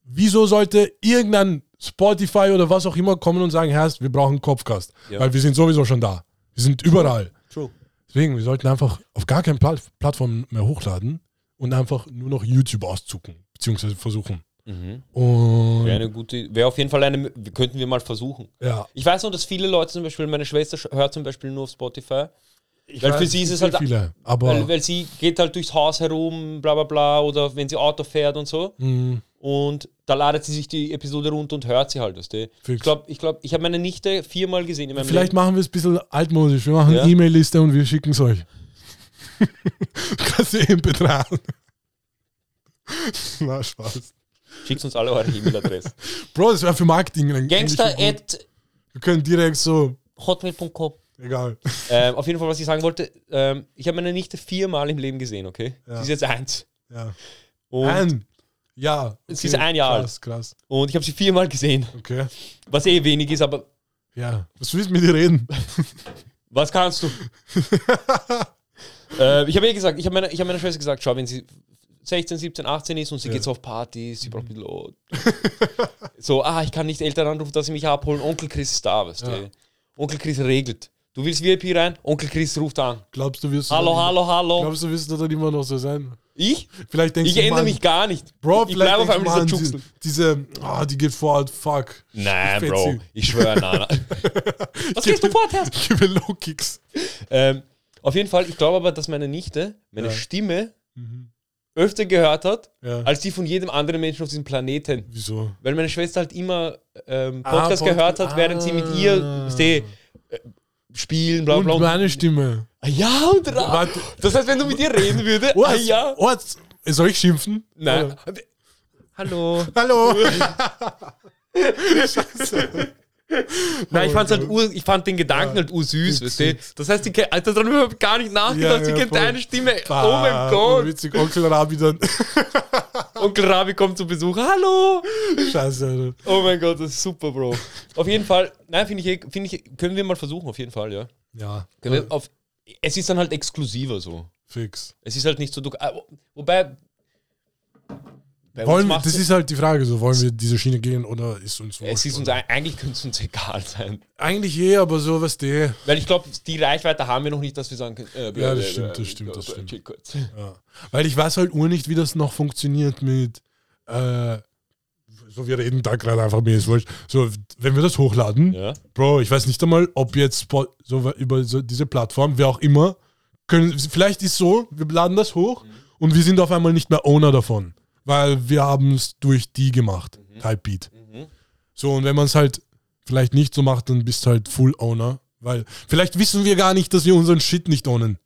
wieso sollte irgendein Spotify oder was auch immer kommen und sagen, Herr, wir brauchen Kopfcast? Ja. Weil wir sind sowieso schon da. Wir sind überall. True. Deswegen, wir sollten einfach auf gar keine Pla Plattform mehr hochladen und einfach nur noch YouTube auszucken, beziehungsweise versuchen. Mhm. Und Wäre eine gute, wäre auf jeden Fall eine, könnten wir mal versuchen. ja, Ich weiß noch, dass viele Leute zum Beispiel, meine Schwester sch- hört zum Beispiel nur auf Spotify, Ich Weil für weiß, sie ist es halt- viele, aber weil, weil sie geht halt durchs Haus herum, bla bla bla, oder wenn sie Auto fährt und so. mh, Und da ladet sie sich die Episode runter und hört sie halt. Weißt du? Ich glaube, ich, glaub, ich habe meine Nichte viermal gesehen in meinem vielleicht Leben. machen wir es ein bisschen altmodisch. Wir machen Ja. eine E-Mail-Liste und wir schicken es euch. Kannst du eben betragen. Na, Spaß. Schickt uns alle eure E-Mail-Adresse. Bro, das wäre für Marketing. dann Gangster at Wir können direkt so, hotmail.com. egal. ähm, auf jeden Fall, was ich sagen wollte, ähm, ich habe meine Nichte viermal im Leben gesehen, okay? Ja. Sie ist jetzt eins. Ja. Und Nein, Ja. Sie ist ein Jahr alt. Krass, krass. Und ich habe sie viermal gesehen, Okay. was eh wenig ist, aber Ja. Was willst du mit dir reden? was kannst du? äh, ich habe eh gesagt, ich habe meiner, ich hab meiner Schwester gesagt, schau, wenn sie 16, 17, 18 ist und sie Ja. geht so auf Partys, sie braucht ein bisschen Lot. so, ah, ich kann nicht Eltern anrufen, dass sie mich abholen. Onkel Chris ist da, weißt Ja. du. Onkel Chris regelt. Du willst VIP rein? Onkel Chris ruft an. Glaubst du, wirst du Hallo, hallo, hallo. Glaubst du, wirst du dann immer noch so sein? Ich? Vielleicht denkst Ich du, ändere Mann, mich gar nicht. Bro, ich bleibe auf einmal dieser Mann, diese, ah, die geht fort, fuck. Nein, Ich Bro. Ich schwöre, nein. nein. Was gehst du fort, Herr? Ich gebe Low Kicks. Ähm, auf jeden Fall, ich glaube aber, dass meine Nichte meine Ja. Stimme Mhm. Öfter gehört hat, Ja. als die von jedem anderen Menschen auf diesem Planeten. Wieso? Weil meine Schwester halt immer ähm, Ah, Podcast Pod- gehört hat, während sie mit ihr Ah. steh, äh, spielen, bla bla. Und meine Stimme. Ah, ja, und Warte. Das heißt, wenn du mit ihr reden würdest, ah, ja. Ort, soll ich schimpfen? Nein. Oder? Hallo. Hallo. Nein, ich, fand's Oh halt ur, ich fand den Gedanken halt ursüß, weißt du? Das heißt, ich kenn- Alter, daran überhaupt gar nicht nachgedacht. Ja, sie ja, kennt voll. deine Stimme. Ah, oh mein Gott. Witzig, Onkel Rabi dann. Onkel Rabi kommt zu Besuch. Hallo. Scheiße, Alter. Oh mein Gott, das ist super, Bro. Auf jeden Fall, nein, finde ich, eh- finde ich, können wir mal versuchen, auf jeden Fall, ja. Ja, auf, es ist dann halt exklusiver so. fix. Es ist halt nicht so, ah, wobei, Wollen, das ist halt die Frage, so wollen wir diese Schiene gehen oder ist uns es ist uns, oder? eigentlich könnte es uns egal sein. Eigentlich eh, aber so was die. Weil ich glaube, die Reichweite haben wir noch nicht, dass wir sagen können, äh, Ja, das stimmt, das stimmt, das stimmt. Ja. Weil ich weiß halt ur nicht, wie das noch funktioniert mit. Äh, so, wir reden da gerade einfach, mir ist wurscht. So, wenn wir das hochladen, Ja. Bro, ich weiß nicht einmal, ob jetzt so über so diese Plattform, wer auch immer, können, vielleicht ist so, wir laden das hoch und wir sind auf einmal nicht mehr Owner davon, weil wir haben es durch die gemacht, Typebeat. Mhm. So, und wenn man es halt vielleicht nicht so macht, dann bist du halt Full Owner, weil vielleicht wissen wir gar nicht, dass wir unseren Shit nicht ownen.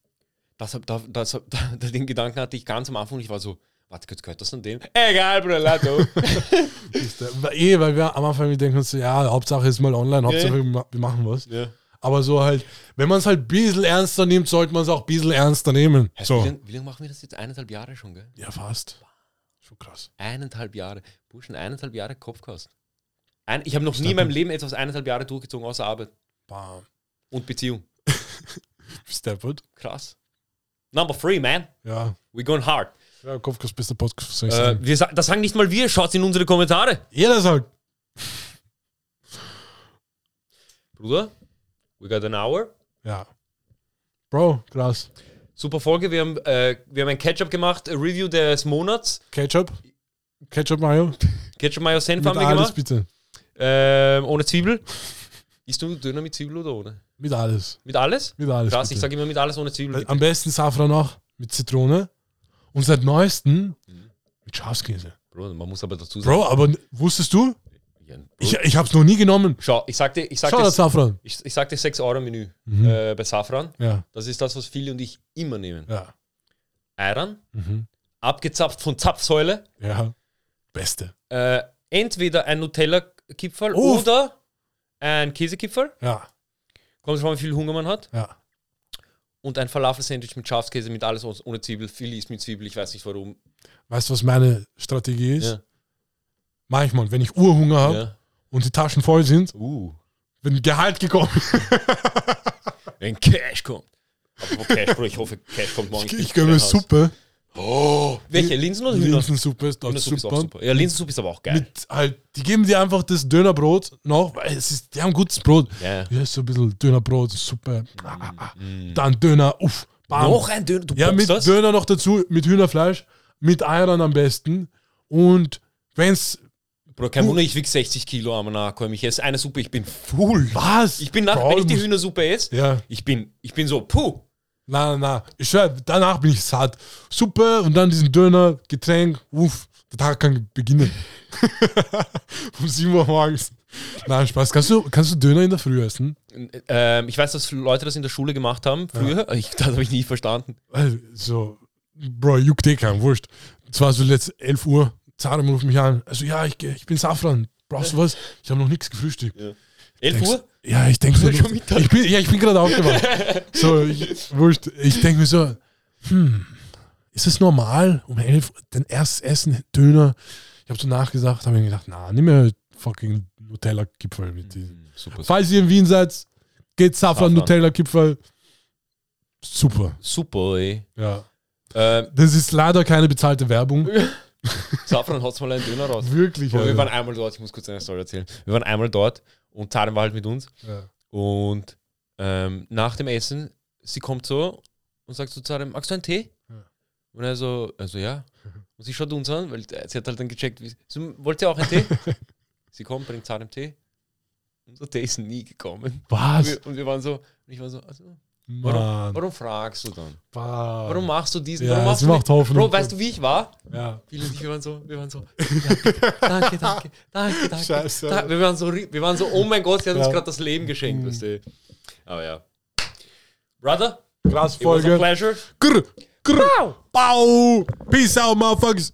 Das, das, hab- da, den Gedanken hatte ich ganz am Anfang ich war so, warte, kurz, gehört das an dem? Egal, Bruder, weil- Eh, weil wir am Anfang wir denken uns so, ja, Hauptsache ist mal online, Hauptsache wir ma- wir machen was. ja. Aber so halt, wenn man es halt ein bisschen ernster nimmt, sollte man es auch ein bisschen ernster nehmen. Wie So. lange wie lang machen wir das jetzt? Eineinhalb Jahre schon, gell? Ja, fast. Schon krass. Eineinhalb Jahre. Burschen, eineinhalb Jahre Kopfkast. Ein, ich habe noch nie in meinem Leben etwas eineinhalb Jahre durchgezogen, außer Arbeit Bam. und Beziehung. Steppert. Krass. Number three, man. Ja. We going hard. Ja, Kopfkast bester Podcast, Äh, wir, das sagen nicht mal wir, schaut in unsere Kommentare. Jeder sagt. Bruder, we got an hour. Ja. Bro, krass. Super Folge. Wir haben, äh, wir haben ein Ketchup gemacht, Review des Monats. Ketchup? Ketchup Mayo? Ketchup Mayo Senf haben wir alles gemacht. bitte. Ähm, ohne Zwiebel. Isst du Döner mit Zwiebel oder ohne? Mit alles. Mit alles? Mit alles. Krass, ich bitte. sage immer mit alles ohne Zwiebel. Äh, bitte. Am besten Safran auch mit Zitrone. Und seit neuestem mit Schafskäse. Bro, man muss aber dazu sagen. Bro, aber wusstest du? Ich, ich hab's noch nie genommen. Schau, ich sagte, ich Schau sagte, das Safran. ich, ich sagte 6 Euro Menü Mhm. äh, bei Safran. Ja, Das ist das, was Philly und ich immer nehmen. ja. Eiran, Mhm. abgezapft von Zapfsäule. Ja. Beste. Äh, entweder ein Nutella-Kipferl oder ein Käsekipferl. Ja, Kommt drauf an, wie viel Hunger man hat. ja. Und ein Falafel-Sandwich mit Schafskäse, mit alles ohne- Zwiebel. Philly ist mit Zwiebel, ich weiß nicht warum. Weißt du, was meine Strategie ist? Ja. Manchmal, wenn ich Urhunger habe Ja. und die Taschen voll sind, Uh. wenn Gehalt gekommen Wenn Cash kommt. Aber Cash, Bro, ich hoffe, Cash kommt morgen. Ich, ich gönne mir Suppe. Oh, welche? Linsen oder Hühner? Linsensuppe ist Hühnersuppe ist auch super. super. Ja, Linsensuppe ist aber auch geil. Mit halt, die geben dir einfach das Dönerbrot noch, weil es ist, die haben gutes Brot. Ja. So ein bisschen Dönerbrot, Suppe. Ah. Dann Döner, uff, bam. Noch ein Döner, du Ja, mit das? Döner noch dazu, mit Hühnerfleisch, mit Eiern am besten. Und wenn's, Bro, kein Wunder, ich wiege 60 Kilo am Nachkommen. Ich esse eine Suppe, ich bin full. was? Ich bin nach, Bro, wenn ich die Hühnersuppe esse, Ja, ich bin, ich bin so, puh. na, na, ich schwör, danach bin ich satt. Suppe und dann diesen Döner, Getränk, uff, der Tag kann beginnen. um 7 Uhr morgens. Nein, Spaß. Kannst du, kannst du Döner in der Früh essen? Ähm, ich weiß, dass Leute das in der Schule gemacht haben früher. Ich, das habe ich nie verstanden. Weil, so, Bro, juckt eh keinen, wurscht. Es war so letzt 11 Uhr, Zarum ruft mich an. Also, ja, ich, ich bin Safran. Brauchst du was? Ich habe noch nichts gefrühstückt. 11 Denkst- Uhr? Ja, ich denke so. Ich bin, ja, ich bin gerade aufgewacht. so, ich, wurscht. Ich denke mir so, hm, ist es normal, um 11 Uhr dein erstes Essen, Döner? Ich habe so nachgesagt, habe mir gedacht, na, nimm mir fucking Nutella-Kipferl mit diesem. Super. Falls ihr in Wien seid, geht Safran Safran. Nutella-Kipferl. Super. Super, ey. Ja. Ähm, Das ist leider keine bezahlte Werbung. Safran hat mal einen Döner raus. Wirklich. Aber wir waren einmal dort, ich muss kurz eine Story erzählen. Wir waren einmal dort und Zarin war halt mit uns. Ja. Und ähm, nach dem Essen, sie kommt so und sagt so zu Zarin, magst du einen Tee? Ja. Und er so, also ja. Und sie schaut uns an, weil sie hat halt dann gecheckt, wie, so, wollt ihr auch einen Tee? sie kommt, bringt Zarin Tee. Unser Tee ist nie gekommen. Und Was? wir, und wir waren so, und ich war so, also, warum, warum fragst du dann? Warum? Warum machst du diesen? Ja, warum machst es du macht Hoffnung. Bro, weißt du, wie ich war? Ja. Viele und ich, wir waren so, wir waren so, danke, danke, danke, danke. Scheiße. Da, wir, waren so, wir waren so, oh mein Gott, sie hat uns Ja. gerade das Leben geschenkt, weißt du. Aber ja. Brother, Krass it was a pleasure. Grr, grr, Bau. Peace out, motherfuckers.